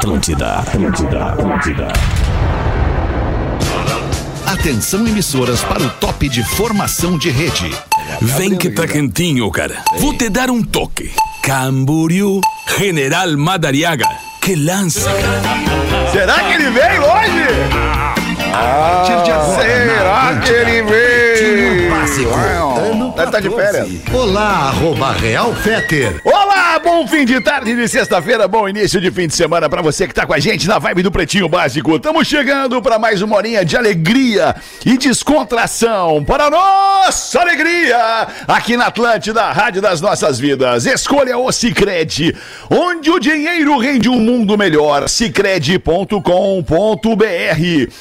Atlântida, Atlântida, Atlântida. Atenção emissoras para o top de formação de rede. Vem que tá quentinho, cara. Vou te dar um toque. Camboriú, General Madariaga. Que lance, cara. Será que ele veio hoje? Ah, será que ele veio? Básico. Ano estar de 14. férias. Olá, arroba Real Feter. Olá, bom fim de tarde de sexta-feira, bom início de fim de semana pra você que tá com a gente na vibe do Pretinho Básico. Estamos chegando pra mais uma horinha de alegria e descontração para nossa alegria aqui na Atlântida, Rádio das Nossas Vidas. Escolha o Cicred, onde o dinheiro rende um mundo melhor. Cicred.com.br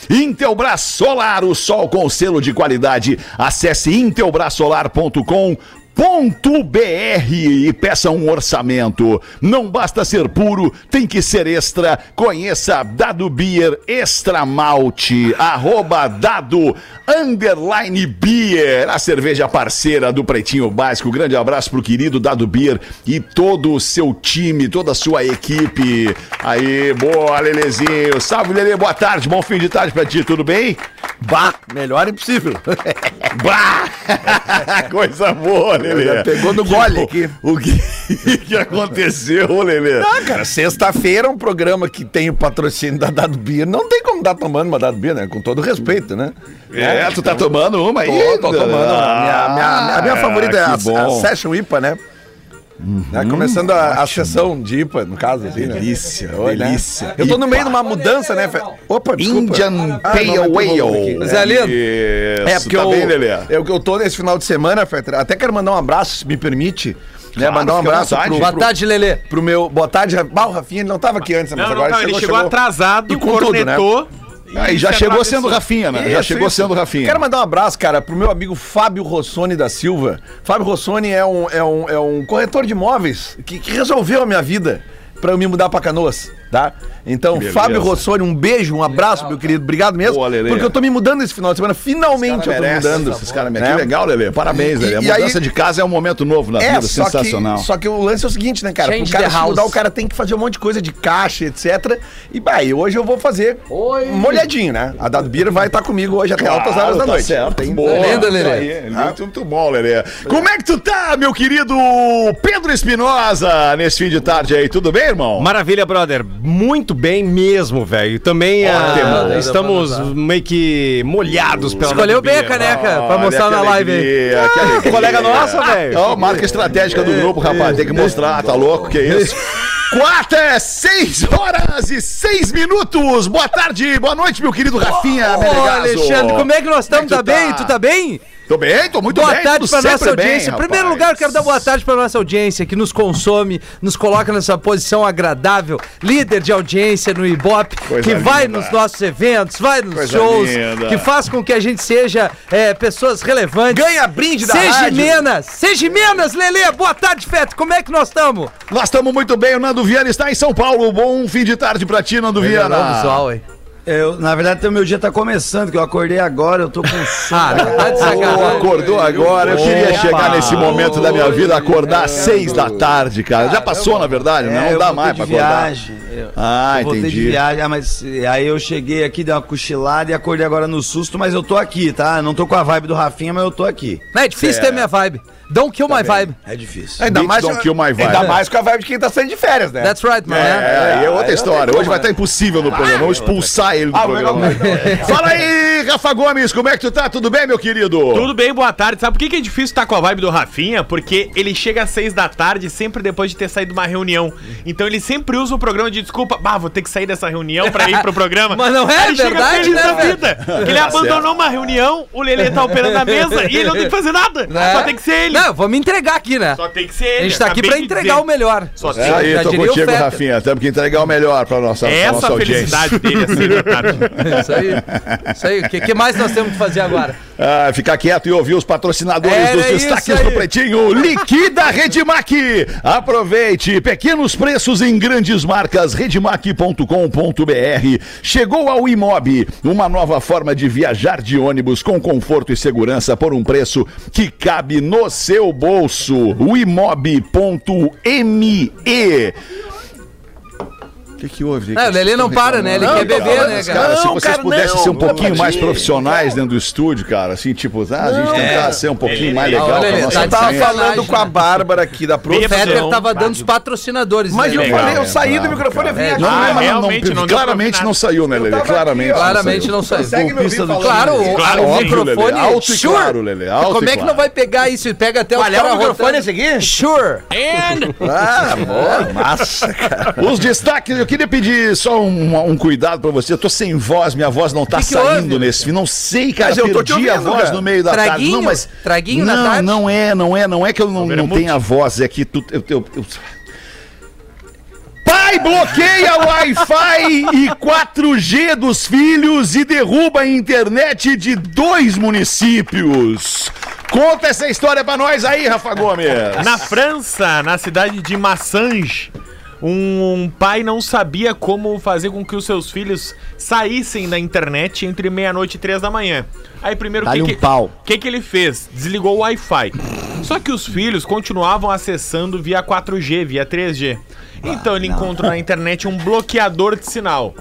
Intelbras Solar, o sol com selo de qualidade. Acesse intelbrasolar.com .br e peça um orçamento. Não basta ser puro, tem que ser extra. Conheça Dado Beer Extra Malte, arroba Dado Underline Beer, a cerveja parceira do Pretinho Básico. Grande abraço pro querido Dado Beer e todo o seu time, toda a sua equipe. Aí, boa, Lelezinho. Salve, Lele, boa tarde, bom fim de tarde pra ti, tudo bem? Bah, melhor impossível. Bah! Coisa boa, Lele. Já pegou no gole aqui. O que, que aconteceu, Lele? Ah, cara, sexta-feira é um programa que tem o patrocínio da Dado Beer. Não tem como dar tomando uma Dado Beer, né? Com todo respeito, né? É, tu tá tomando uma aí? Tô, tô tomando. uma. minha, minha, a minha favorita é Ah, a, a Session IPA, né? Né, Começando a, a sessão de IPA, no caso, assim, né? Delícia, Oi, né? delícia. Eu tô no meio de uma mudança, né? Opa, desculpa. Indian Ah, Pale não, vai ter volume Ale. aqui. Zé Lindo. Isso, É, porque tá eu, bem, Lelê? eu, eu tô nesse final de semana, Fetter, até quero mandar um abraço, se me permite. Né, Claro, mandar um abraço pro, Boa pro, tarde, Lelê. pro meu. Boa tarde, o Rafinha, ele não tava aqui antes, mas Não, não, agora não, ele chegou, atrasado, e com tudo, né? Aí já se chegou sendo Rafinha, né? já Isso, chegou isso. sendo Rafinha. Quero mandar um abraço, cara, pro meu amigo Fábio Rossoni da Silva. Fábio Rossoni é um, é um, é um corretor de imóveis que, que resolveu a minha vida pra eu me mudar pra Canoas, tá? Então, Beleza. Fábio Rossoni, um beijo, um abraço, meu querido. Obrigado mesmo. Boa, Lelê. porque eu tô me mudando esse final de semana. Finalmente eu tô me Merecem, mudando. Esses caras, né? Que legal, Lelê. Parabéns, E- Lelê. A e aí- mudança de casa é um momento novo na vida, só sensacional. Que, só que o lance é o seguinte, né, cara? Change Pro cara the se mudar, o cara tem que fazer um monte de coisa de caixa, etc. E, bah, e hoje eu vou fazer uma olhadinha, né? A Dado Bira vai estar comigo hoje até altas horas da tá noite. certo. Tem- Boa. Linda, Lelê. Isso aí, Muito, muito bom, Lelê. Como é que tu tá, meu querido Pedro Espinosa, nesse fim de tarde aí? Tudo bem, irmão? Maravilha, brother. Muito bem mesmo, velho. Também ah, estamos meio que molhados pela Escolheu bem a caneca pra Olha, mostrar na live aí. que alegria. Colega nossa, velho. Ó, marca estratégica do grupo, rapaz. Tem que mostrar, tá louco? Que isso? Quarta é seis horas e seis minutos. Boa tarde, boa noite, meu querido Rafinha Ô, Menegaso. Alexandre, como é que nós estamos? Tá é que tu bem? tá? Tu tá bem? Tô bem, tô muito boa bem. tarde tudo pra nossa bem, audiência. em primeiro rapaz. lugar, eu quero dar boa tarde pra nossa audiência que nos consome, nos coloca nessa posição agradável, líder de audiência no Ibope, Coisa que vai linda. nos nossos eventos, vai nos Coisa shows, linda. que faz com que a gente seja é, pessoas relevantes. Ganha brinde da Seja rádio. Menas, seja Menas, Lelê, boa tarde, Feto, como é que nós estamos? Nós estamos muito bem. O Nando Viana está em São Paulo. Bom fim de tarde pra ti, Nando Viana. visual, hein? Eu, na verdade, o meu dia tá começando, que eu acordei agora, eu tô com sono. Ah, tá acordou agora. Eu queria chegar nesse momento da minha vida, acordar às seis da tarde, cara. Já passou, na verdade, né? É, Não eu dá mais pra acordar. viagem. Eu, Ah, eu voltei de entendi. viagem, ah, mas aí eu cheguei aqui, dei uma cochilada e acordei agora no susto, mas eu tô aqui, tá? Não tô com a vibe do Rafinha, mas eu tô aqui. Não, é difícil ter minha vibe. Don't kill my vibe. É difícil. Ainda Beats mais, don't kill my vibe. ainda mais com a vibe de quem tá saindo de férias, né? That's right, man. É, e é outra aí história. Hoje como, vai estar impossível no programa. Vamos expulsar ele do Ah, programa. Fala aí, Rafa Gomes, como é que tu tá? Tudo bem, meu querido? Tudo bem, boa tarde. Sabe por que é difícil estar com a vibe do Rafinha? Porque ele chega às seis da tarde, sempre depois de ter saído de uma reunião. Então ele sempre usa o programa de desculpa. Bah, vou ter que sair dessa reunião pra ir pro programa. Mas não é Aí ele chega verdade, feliz né, vida. Ele abandonou uma reunião, o Lelê tá operando a mesa e ele não tem que fazer nada. Né? Só tem que ser ele. Não, vou me entregar aqui, né? Só tem que ser ele. A gente tá aqui pra entregar dizer. o melhor. Só É tem aí, Já tô diria contigo. Rafinha. Temos que entregar o melhor pra nossa, É pra essa nossa a audiência. felicidade dele da tarde. Isso aí. Isso aí. O que, que mais nós temos que fazer agora? Ah, ficar quieto e ouvir os patrocinadores Era dos destaques do Pretinho. Liquida Redmac. Aproveite. Pequenos preços em grandes marcas. Redmac.com.br. Chegou ao Imob. Uma nova forma de viajar de ônibus com conforto e segurança por um preço que cabe no seu bolso. O imob.me. O que, que houve? Ah, o Lelê não para, né? Ele Não, quer beber, cara, né, cara, cara? se Não, vocês cara, pudessem não, ser um pouquinho não, mais não. profissionais dentro do estúdio, cara, assim, tipo, ah, a gente tentar ser um pouquinho mais legal Olha, nossa tá Eu tava falando com a Bárbara aqui da O produção. Fetter tava dando os patrocinadores. Mas eu né? falei, eu é, saí do microfone e vim É, aqui. Não, Ah, não, não, não, não claramente não saiu, né, Lelê? tava Claramente. não Claramente saiu. não saiu. Claro, o, o microfone Alto e claro, Lelê, alto Como é que não vai pegar isso? Pega até Qual é o microfone esse aqui? Sure. Ah, boa, massa, cara. Os destaques, eu queria pedir só um, um cuidado pra você. Eu tô sem voz, minha voz não tá Que que saindo houve? nesse. Não sei, cara, Mas eu perdi a ouvindo, voz cara. no meio da tarde. Traguinho? Não, mas. Traguinho na não, tarde? não é, não é, não é que eu não, não tenho a voz, é que tu. Eu, eu- eu- Pai bloqueia o Wi-Fi e 4G dos filhos e derruba a internet de dois municípios. Conta essa história pra nós aí, Rafa Gomes. Na França, na cidade de Massange, um pai não sabia como fazer com que os seus filhos saíssem da internet entre meia-noite e três da manhã. Aí primeiro o que, que, um pau. que que ele fez? Desligou o Wi-Fi. Só que os filhos continuavam acessando via 4G, via 3G. Então ele encontrou na internet um bloqueador de sinal.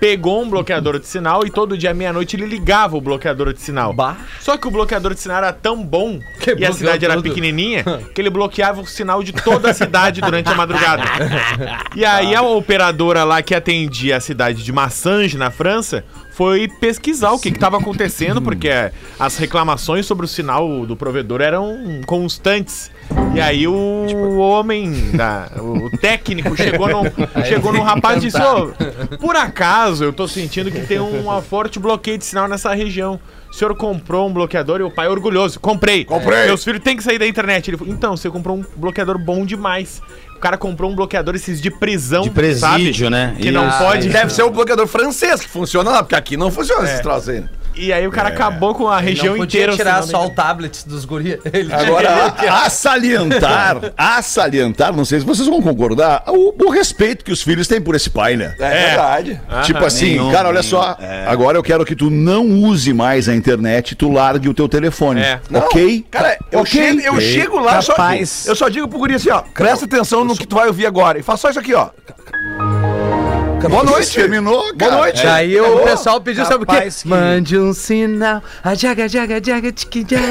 Pegou um bloqueador de sinal e todo dia à meia-noite ele ligava o bloqueador de sinal. Só que o bloqueador de sinal era tão bom Que e a cidade era tudo. pequenininha que ele bloqueava o sinal de toda a cidade durante a madrugada. E aí a operadora lá que atendia a cidade de Massange, na França, foi pesquisar o que estava acontecendo, porque as reclamações sobre o sinal do provedor eram constantes. E aí o homem, da, o técnico, chegou no, chegou no rapaz e disse, ô, por acaso eu tô sentindo que tem um forte bloqueio de sinal nessa região. O senhor comprou um bloqueador e o pai orgulhoso. Comprei. Comprei. Meus filhos têm que sair da internet. Ele falou, então, você comprou um bloqueador bom demais. O cara comprou um bloqueador esses de prisão, De presídio, sabe? né? Que não Isso. pode. Deve ser o bloqueador francês que funciona lá, porque aqui não funciona esse troço aí. E aí o cara acabou com a região Não podia inteira. tirar só o tablet dos guri. Ele Agora, a salientar, a salientar, não sei se vocês vão concordar, o, o respeito que os filhos têm por esse pai, né? É, verdade. tipo assim, nenhum, cara, olha nenhum. só, agora eu quero que tu não use mais a internet, tu largue o teu telefone. É. Não, ok? Cara, eu, Ok. chego, eu chego lá, só, eu só digo pro guri assim, ó, presta atenção no que tu vai ouvir agora. E faz só isso aqui, ó. Boa noite. Terminou, cara. Boa noite. Daí o Acabou. pessoal pediu, sabe o quê? Que- Mande um sinal. A jaga, jaga, jaga, tiki, jaga.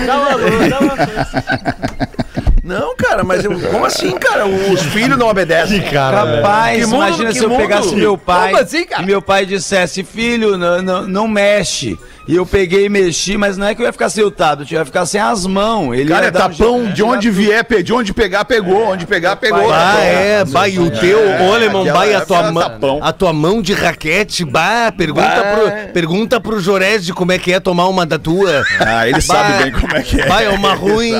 Não, cara, mas eu- como assim, cara? Os filhos não obedecem. Rapaz, Que mundo, imagina que se eu mundo? pegasse meu pai Como assim, cara? e meu pai dissesse, filho, não, não, não mexe. E eu peguei e mexi, mas não é que eu ia ficar sem o tablet, eu ia ficar sem as mãos. Ele Cara, é um tapão, de onde vier, pe- de onde pegar, pegou, onde pegar, pegou. Ah, é, bah, e o teu, ô alemão, bah, a tua, época mão, a tua mão de raquete, bah, pergunta, Pro, pergunta pro Jorege como é que é tomar uma da tua. Ah, ele sabe bem como é que é. Vai, é uma ruim.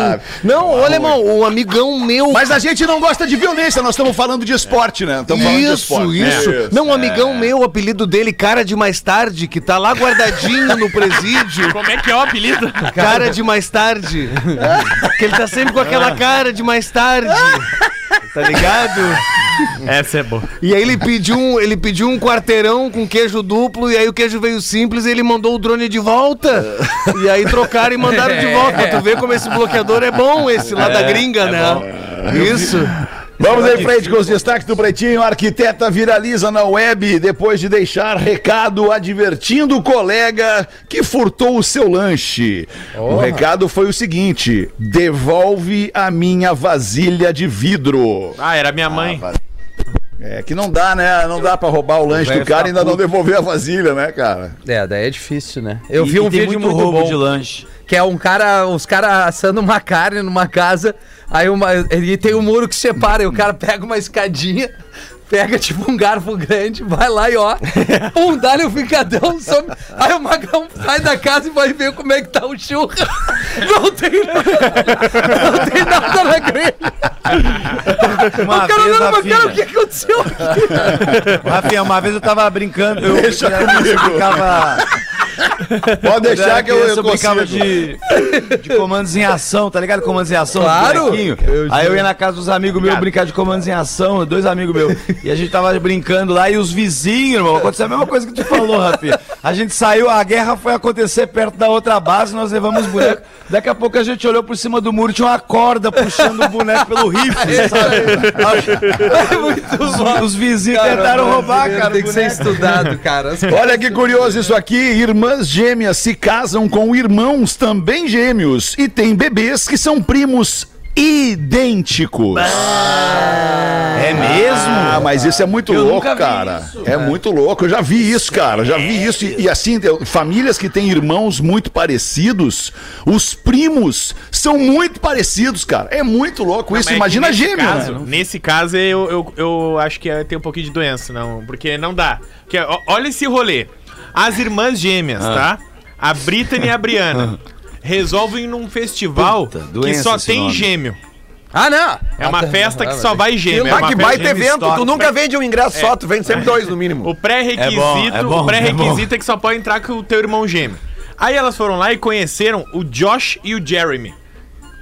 Não, ô alemão, o amigão meu. Mas a gente não gosta de violência, nós estamos falando de esporte, né? Estamos falando de Isso, esporte. isso. É. Não, um amigão meu, o apelido dele, cara de mais tarde, que tá lá guardadinho no presídio. Como é que é o apelido? Cara de mais tarde. que ele tá sempre com aquela cara de mais tarde. Tá ligado? Essa é boa. E aí ele pediu, um, ele pediu um quarteirão com queijo duplo, e aí o queijo veio simples e ele mandou o drone de volta. E aí trocaram e mandaram de volta. Pra tu ver como esse bloqueador é bom, esse lá da gringa, né? Isso. Vamos em frente com os destaques do Pretinho. A arquiteta viraliza na web depois de deixar recado advertindo o colega que furtou o seu lanche. O recado foi o seguinte: devolve a minha vasilha de vidro. Ah, era minha mãe. É que não dá, né? Não dá pra roubar o lanche do cara e ainda não devolver a vasilha, né, cara? É, daí é difícil, né? Eu E- vi e um tem vídeo muito muito, roubo bom. de lanche. Que é um cara, os caras assando uma carne numa casa, aí uma, ele tem um muro que separa, e o cara pega uma escadinha, pega tipo um garfo grande, vai lá e ó, pum, dá-lhe o ficadão, some, aí o magrão sai da casa e vai ver como é que tá o churro. Não tem, não tem nada na grelha. Uma o cara vez, não, mas cara, o que aconteceu aqui? Rafinha, uma vez eu tava brincando, eu, eu ficava... Pode deixar que eu, eu brincava de, de comandos em ação, tá ligado? Comandos em ação, Claro. Aí eu ia na casa dos amigos meus brincar de comandos em ação, dois amigos meus. E a gente tava brincando lá e os vizinhos, irmão, aconteceu a mesma coisa que tu falou, Rafi. A gente saiu, a guerra foi acontecer perto da outra base, nós levamos os bonecos. Daqui a pouco a gente olhou por cima do muro, tinha uma corda puxando o boneco pelo rifle, sabe? Os, os vizinhos tentaram roubar, cara. Tem o que ser boneco. estudado, cara. Olha que curioso isso aqui. Irmãs gêmeas se casam com irmãos também gêmeos e têm bebês que são primos idênticos. É mesmo? Ah, mas isso é muito Eu louco, cara. isso. É muito louco. Eu já vi isso, cara. Já vi isso. E, e assim, famílias que têm irmãos muito parecidos, os primos são muito parecidos, cara. É muito louco isso. Mas é Imagina nesse gêmeo, caso, né? Nesse caso, eu, eu, eu acho que é- tem um pouquinho de doença, não. Porque não dá. Porque, olha esse rolê. As irmãs gêmeas, tá? A Brittany e a Briana. Resolvem num festival Puta, que só tem nome. gêmeo. Ah, não. É uma Ah, festa ah, que só vai gêmeo. É Ah, uma que baita de- evento. Tu nunca vende um ingresso só, tu vende sempre dois no mínimo. O pré-requisito, É bom, é bom, o pré-requisito é, que só pode entrar com o teu irmão gêmeo. Aí elas foram lá e conheceram o Josh e o Jeremy,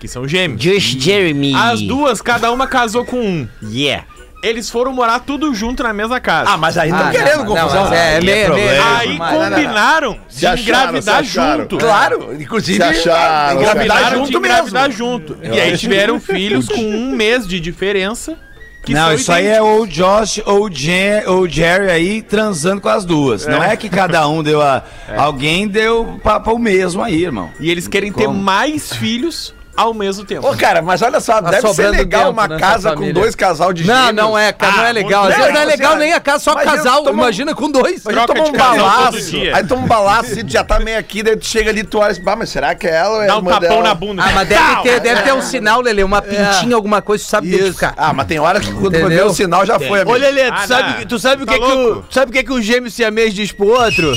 que são gêmeos. Josh Jeremy. As duas, cada uma casou com um. Yeah. Eles foram morar tudo junto na mesma casa. Ah, mas aí Ah, estão não, querendo não, confusão. mas é, é meio, é meio- Aí mas- combinaram Se de acharam, engravidar junto. Claro, inclusive. Se acharam, engravidar Combinaram de junto engravidar mesmo. junto. E aí tiveram filhos com um mês de diferença. que Não, isso aí é ou o Josh ou o, Jen, ou o Jerry aí transando com as duas. Não é que cada um deu a. Alguém deu pra o mesmo aí, irmão. E eles querem ter Como? mais filhos ao mesmo tempo. Ô, cara, mas olha só, deve ser sobrando legal tempo uma nessa casa com família. dois casal de Não, gêmeos. não é, cara, não é Ah, legal. Às muito vezes não é legal, legal assim, nem a casa, só eu casal. tomo- Imagina com dois. Mas Troca toma de um casal todo balaço, dia. aí toma um balaço, e tu já tá meio aqui, daí tu chega ali, tu olha e bah, mas será que é ela ou é Dá um irmã tapão dela? na bunda. Ah, mas deve ter, deve ter um sinal, Lele, uma pintinha, alguma coisa, tu sabe identificar. Ah, mas tem hora que quando Entendeu? vê o sinal já foi, amigo. Olha, Lê, tu Ah, sabe, não. tu sabe o Tá que, que o, louco? tu sabe o que, que o gêmeo siamês diz pro outro?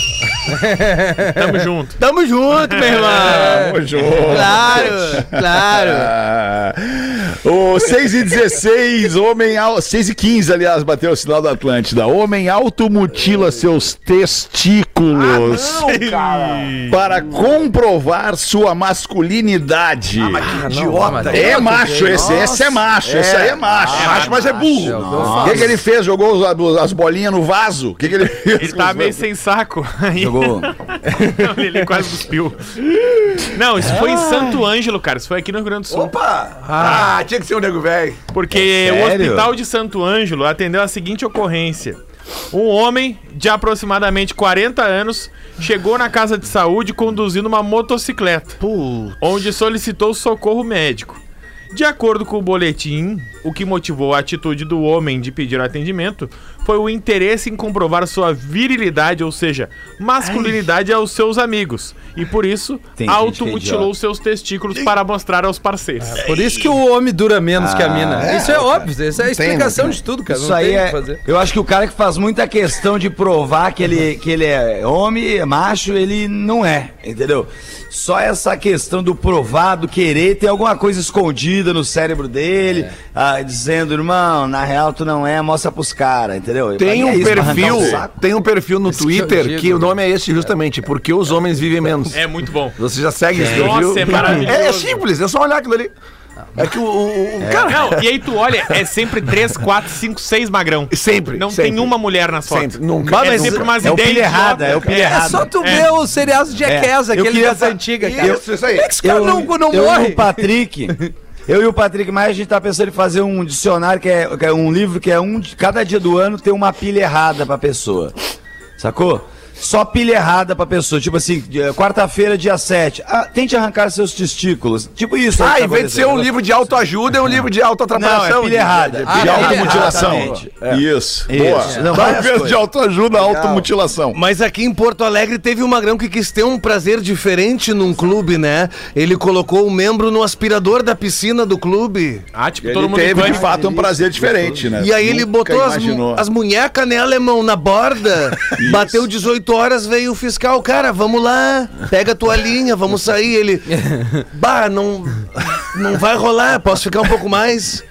Tamo junto. Tamo junto, meu irmão. Tamo junto. Claro, claro. Ah, o 6 e 16, homem al... 6 e 15, aliás, bateu o sinal da Atlântida. Homem automutila seus testículos para comprovar sua masculinidade. Idiota. é macho esse, esse é macho, esse aí é macho. É macho, mas é burro. O que, que ele fez? Jogou os- as bolinhas no vaso? O que, que ele fez? Ele tá meio sem saco. Jogou. ele quase cuspiu. Não, isso foi em Santo Ângelo, cara. Isso foi aqui no Rio Grande do Sul. Opa! Ah, tinha que ser um nego velho. Porque o Sério? hospital de Santo Ângelo atendeu a seguinte ocorrência. Um homem de aproximadamente 40 anos chegou na casa de saúde conduzindo uma motocicleta, onde solicitou socorro médico. De acordo com o boletim, o que motivou a atitude do homem de pedir atendimento foi o interesse em comprovar sua virilidade, ou seja, masculinidade aos seus amigos. E por isso, Tem é automutilou seus testículos para mostrar aos parceiros. Por isso que o homem dura menos que a mina. Isso é óbvio, essa é a explicação de tudo, cara. Isso não aí tem é. que fazer. Eu acho que o cara que faz muita questão de provar que ele, que ele é homem, é macho, ele não é, entendeu? Só essa questão do provar, do querer, tem alguma coisa escondida no cérebro dele, ah, dizendo, irmão, na real tu não é, mostra pros caras, entendeu? Tem Pra mim é um isso, arrancar perfil, o saco. tem um perfil no Esse que eu Twitter digo, que o né? nome é esse justamente, porque os homens vivem menos. É muito bom. Você já segue esse perfil? Nossa, é maravilhoso. É, é simples, é só olhar aquilo ali. É que o, o- o- cara, Não, e aí tu olha, é sempre 3, 4, 5, 6 magrão. sempre, Não sempre. tem uma mulher nas fotos. Sempre, nunca. Bah, É mas sempre umas é o ideias errada, é o pilha cara. É errado. só tu É. ver os seriados de Jackass, Eu aquele das antigas, cara. Isso, isso aí. Como é que os caras não, não eu morrem? e o Patrick. Eu e o Patrick, mas a gente tá pensando em fazer um dicionário que é, que é um livro que é um cada dia do ano tem uma pilha errada pra pessoa. Sacou? Só pilha errada pra pessoa. Tipo assim, quarta-feira, dia 7. Ah, tente arrancar seus testículos. Tipo isso. Ah, que tá em vez de ser um livro de autoajuda, é um livro de Não, autoatrapalhação. é pilha errada. De- Ah, De automutilação. Exatamente. Isso. Isso. Boa. Não, Ao várias invés de autoajuda, automutilação. Mas aqui em Porto Alegre teve um magrão que quis ter um prazer diferente num clube, né? Ele colocou o membro no aspirador da piscina do clube. Ah, tipo, Ele todo mundo teve, de fato, um prazer diferente, né? E aí ele Nunca botou as, imaginou. as munhecas, né, alemão, na borda. bateu 18 8 horas veio o fiscal, cara, vamos lá, pega a tua linha, vamos sair. Ele, bah, não, não vai rolar, posso ficar um pouco mais?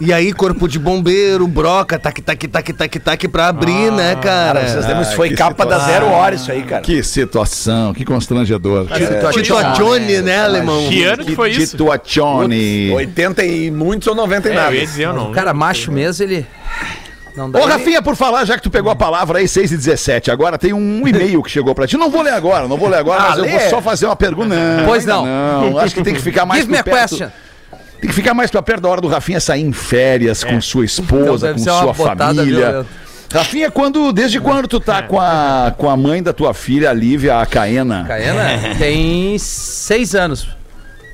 E aí, corpo de bombeiro, broca, tac, tac, tac, tac, tac, pra abrir, né, cara? Cara, vocês lembram, isso foi capa da situação. zero hora isso aí, cara. Que situação, que constrangedor. A Johnny, né, alemão? Que ano que foi isso? Situazione. 80 e muitos ou 90 e É, nada. eu ia dizer, eu não. O cara macho mesmo, ele. Não dá Ô, nem- Rafinha, por falar, já que tu pegou a palavra aí, 6 e 17, agora tem um e-mail que chegou pra ti. Não vou ler agora, não vou ler agora, Ah, mas eu lê. vou só fazer uma pergunta. Não, Pois não. Não, acho que tem que ficar mais Give me perto. question. Tem que ficar mais pra perto da hora do Rafinha sair em férias com sua esposa, deve com sua família. violenta. Rafinha, quando, desde quando tu tá com a, com a mãe da tua filha, a Lívia, a Caena? Caena tem seis anos.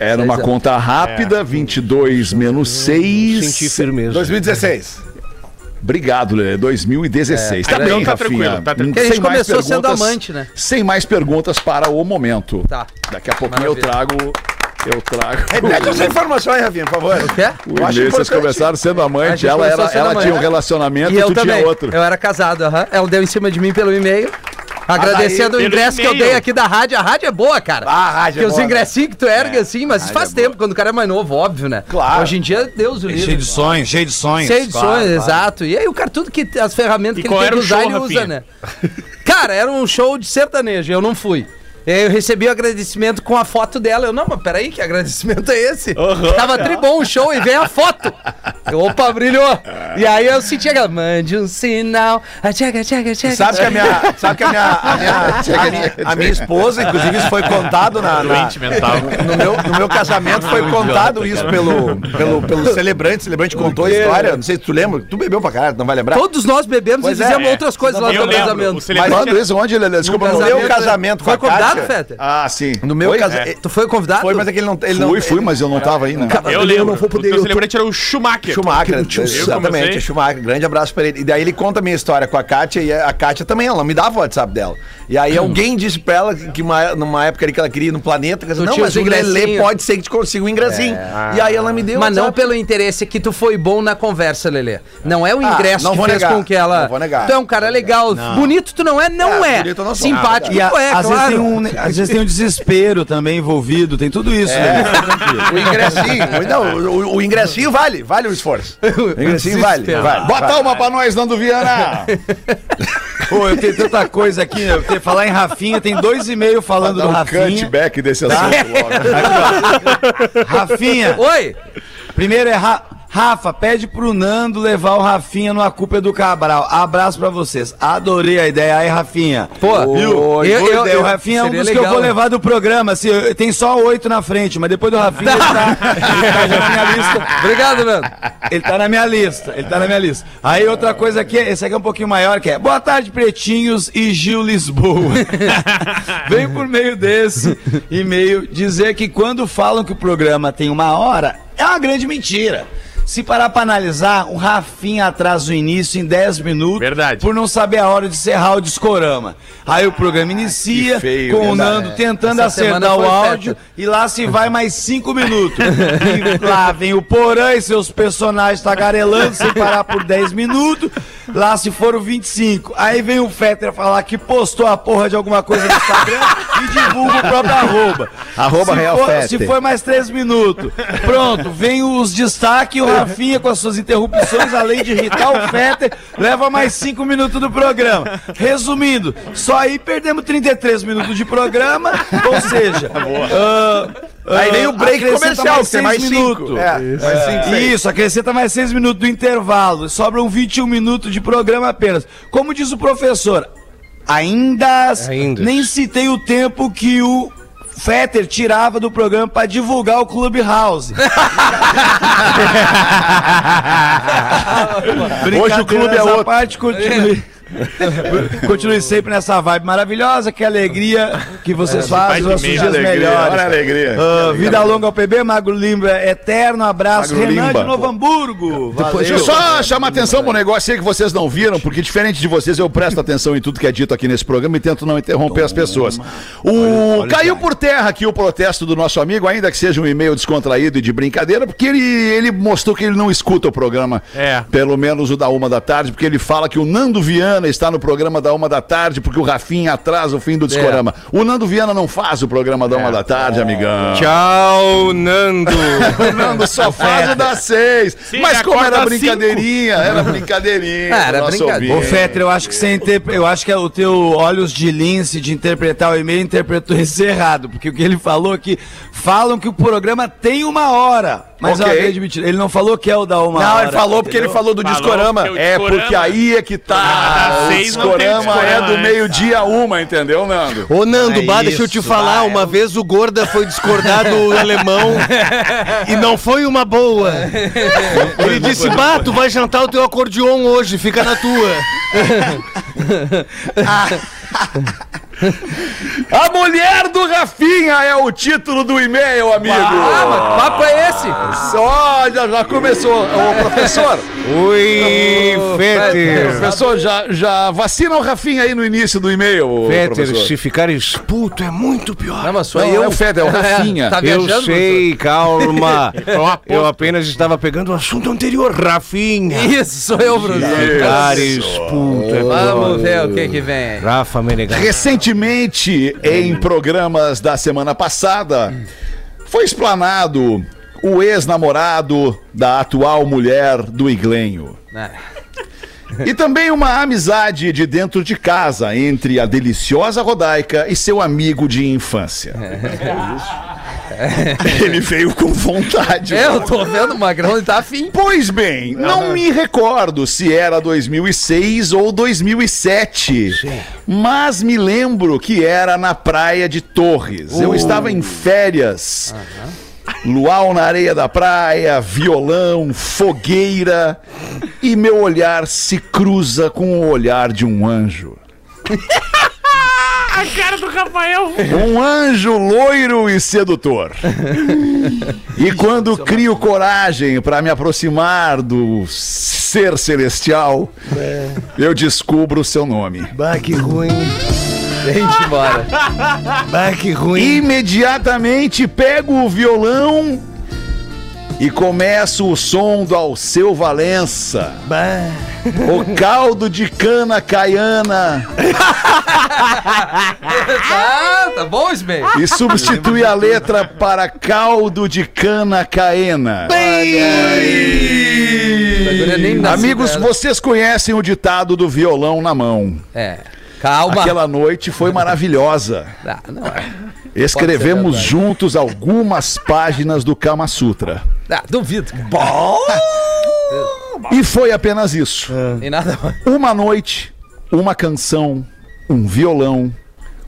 Era uma Seis conta rápida, 22 menos 6. Senti firmeza. 2016. Obrigado, Lelê. 2016. É, tá bem, tá Rafinha. tranquilo, tá tranquilo. A gente Sem mais começou sendo perguntas- amante, né? Sem mais perguntas para o momento. Tá. Daqui a pouquinho eu trago. Eu trago. Repete essa informação aí, Rafinha, por favor. O quê? O e-mail, vocês começaram sendo amante, ela, ela, sendo ela amante. tinha um relacionamento, E eu tu também. tinha outro. Eu era casado, aham. Ela deu em cima de mim pelo e-mail. Agradecendo o ingresso que eu dei aqui da rádio. A rádio é boa, cara. Ah, a rádio é Porque os boa, ingressinhos que tu erga assim, mas faz é tempo, quando o cara é mais novo, óbvio, né? Claro. Hoje em dia, Deus o livre. Cheio de sonhos, cheio de sonhos. Cheio de Claro, sonhos, claro. exato. E aí o cara, tudo que as ferramentas E que ele tem que usar, show, ele usa, Rafinha? né? Cara, era um show de sertanejo, eu não fui. E aí Eu recebi o agradecimento com a foto dela. Eu, não, mas peraí, que agradecimento é esse? Tava tribom o show e vem a foto. Eu, Opa, brilhou. E aí eu senti aquela, mande um sinal. Ah, tchaga, tchaga, tchaga, Sabe que a minha, sabe que a minha, a minha, a minha, a minha esposa, inclusive isso foi contado na, na- Doente mental. no, meu, no meu casamento foi contado isso pelo, pelo, pelo celebrante, o celebrante contou a história, não sei se tu lembra, tu bebeu pra caralho, não vai lembrar? Todos nós bebemos Pois e é, fizemos é. outras coisas lá no casamento. celebrante Quando isso? Onde, Lelê? Desculpa, No não meu casamento Foi com a convidado, Feta? Ah, sim. No meu Foi? casamento. É. Tu foi convidado? Foi, mas é que ele não. Ele Fui, não, fui, mas eu não tava aí, né? Eu lembro. o teu celebrante era o Schumacher. Schumacher, Eu comecei. exatamente, Schumacher, grande abraço pra ele. E daí ele conta a minha história com a Kátia e a Kátia também, ela me dava o WhatsApp dela. E aí alguém disse pra ela que uma, numa época ali que ela queria ir no planeta, que ela disse, Tu não, mas o Lelê ingressinhos." pode ser que te consiga um ingressinho. E aí ela me deu o Mas não pelo interesse que tu foi bom na conversa, Lelê. Não é o Ah, ingresso não que vou fez negar, com que ela. não vou negar. Tu é um cara legal. Bonito tu não é? Não É, é. bonito eu não. Simpático tu é, às, vezes claro. tem um, às vezes tem um desespero também envolvido, tem tudo isso. né? O ingressinho, não, o, o ingressinho vale, vale o esforço. O ingressinho vale, vale. Bota uma pra nós, Nando Viana! Pô, eu tenho tanta coisa aqui, eu tenho que falar em Rafinha, tem dois e meio falando do um Rafinha. cutback desse assunto logo. Rafinha, Oi! primeiro é Ra- Rafa, pede pro Nando levar o Rafinha no A Culpa do Cabral. Abraço pra vocês. Adorei a ideia. Aí, Rafinha. Pô, Viu? eu- eu- eu- o Rafinha é um dos que eu legal, vou né? levar do programa. Assim, tem só oito na frente, mas depois do Rafinha ele tá, ele tá na minha lista. Obrigado, Nando. Ele tá na minha lista, ele tá na minha lista. Aí outra coisa aqui, esse aqui é um pouquinho maior, que é Boa tarde, Pretinhos e Gil Lisboa. Venho por meio desse e-mail dizer que quando falam que o programa tem uma hora, é uma grande mentira. Se parar pra analisar, o Rafinha atrasa o início em 10 minutos Verdade. por não saber a hora de encerrar o discorama. Aí o programa inicia que feio, com o. Nando tentando Essa acertar o áudio e lá se vai mais cinco minutos. E lá vem o Porã e seus personagens tagarelando sem parar por 10 minutos. Lá se foram 25. Aí vem o Fetter falar que postou a porra de alguma coisa no Instagram e divulga o próprio arroba. Arroba se, Real for, Fetter. se for mais 3 minutos. Pronto, vem os destaques, o Rafinha com as suas interrupções, além de irritar o Fetter, leva mais 5 minutos do programa. Resumindo, só aí perdemos 33 minutos de programa, ou seja, ah, Aí vem o break acrescenta comercial, mais seis cinco. É, mais cinco, seis. Isso, acrescenta mais 6 minutos do intervalo. Sobram 21 minutos de programa apenas. Como diz o professor, ainda, Ainda. nem citei o tempo que o Fetter tirava do programa para divulgar o Clubhouse. Hoje o clube é outro. parte, continue. continue sempre nessa vibe maravilhosa, que alegria que vocês fazem, os dias Alegria, melhores. olha a alegria. Ah, vida longa ao PB, Magro Limba eterno, abraço, Magro Renan Limba. de Novo Hamburgo. Valeu. Deixa eu só chamar atenção pro negócio aí que vocês não viram, porque diferente de vocês, eu presto atenção em tudo que é dito aqui nesse programa e tento não interromper as pessoas. O caiu por terra aqui o protesto do nosso amigo, ainda que seja um e-mail descontraído e de brincadeira, porque ele, ele mostrou que ele não escuta o programa, É. pelo menos o da uma da tarde, porque ele fala que o Nando Viana Viana está no programa da uma da tarde, porque o Rafinha atrasa o fim do discorama. O Nando Viana não faz o programa da uma da tarde, amigão. Tchau, Nando. O Nando só faz o das seis. Sim, Mas como era brincadeirinha, era brincadeirinha. Ah, era brincadeira. Ô, Fetter, eu acho que você interpre... eu acho que é o teu olhos de lince de interpretar o e-mail interpretou isso errado, porque o que ele falou aqui, falam que o programa tem uma hora, mas Ok. é mentira. Ele não falou que é o da uma Não, hora. ele falou porque ele falou do Falou discorama. eu- É, Discorama. porque aí é que tá. das O seis não tem discorama é discorama, do né? meio-dia a uma, entendeu, Nando? Ô, Nando, É bah, deixa eu te falar. uma é o- vez o Gorda foi discordar do alemão e não foi uma boa. Ele disse, bah, tu vai jantar o teu acordeon hoje, fica na tua. A mulher do Rafinha é o título do e-mail, amigo. Ah, mas que papo é esse? Só, já, já começou. Ô, professor, Oi, Fetter. professor, já, já vacina o Rafinha aí no início do e-mail, ô, Fetter, se ficar expulso é muito pior. Não, mas sou Não, eu. é o Feder, é o Rafinha. tá Eu viajando? sei, calma. uma Eu apenas estava pegando o assunto anterior, Rafinha. Isso, sou eu, Bruno. Ficar expulso é pior. Vamos ver o que que vem. Rafa Menegas. Recentemente, em programas da semana passada, foi explanado o ex-namorado da atual mulher do Iglenho. É. E também uma amizade de dentro de casa entre a deliciosa Rodaica e seu amigo de infância. Ele veio com vontade. É, eu tô vendo o Magrão, ele tá afim. Pois bem, não me recordo se era 2006 ou 2007, mas me lembro que era na praia de Torres. Eu estava em férias. Luau na areia da praia, violão, fogueira, e meu olhar se cruza com o olhar de um anjo. A cara do Rafael. Um anjo loiro e sedutor. E quando crio coragem para me aproximar do ser celestial, eu descubro o seu nome. Bah, que ruim. Vem-te embora. Bah, que ruim. Imediatamente pego o violão e começo o som do Alceu Valença. Bah. O caldo de cana caiana Ah, tá bom, Smen? e substitui a letra para caldo de cana caena. Nasci Amigos, vocês conhecem o ditado do violão na mão. É. Calma. Aquela noite foi maravilhosa. Ah, não é. Escrevemos juntos algumas páginas do Kama Sutra. Ah, duvido, cara. E foi apenas isso. Tem nada mais. Uma noite, uma canção, um violão,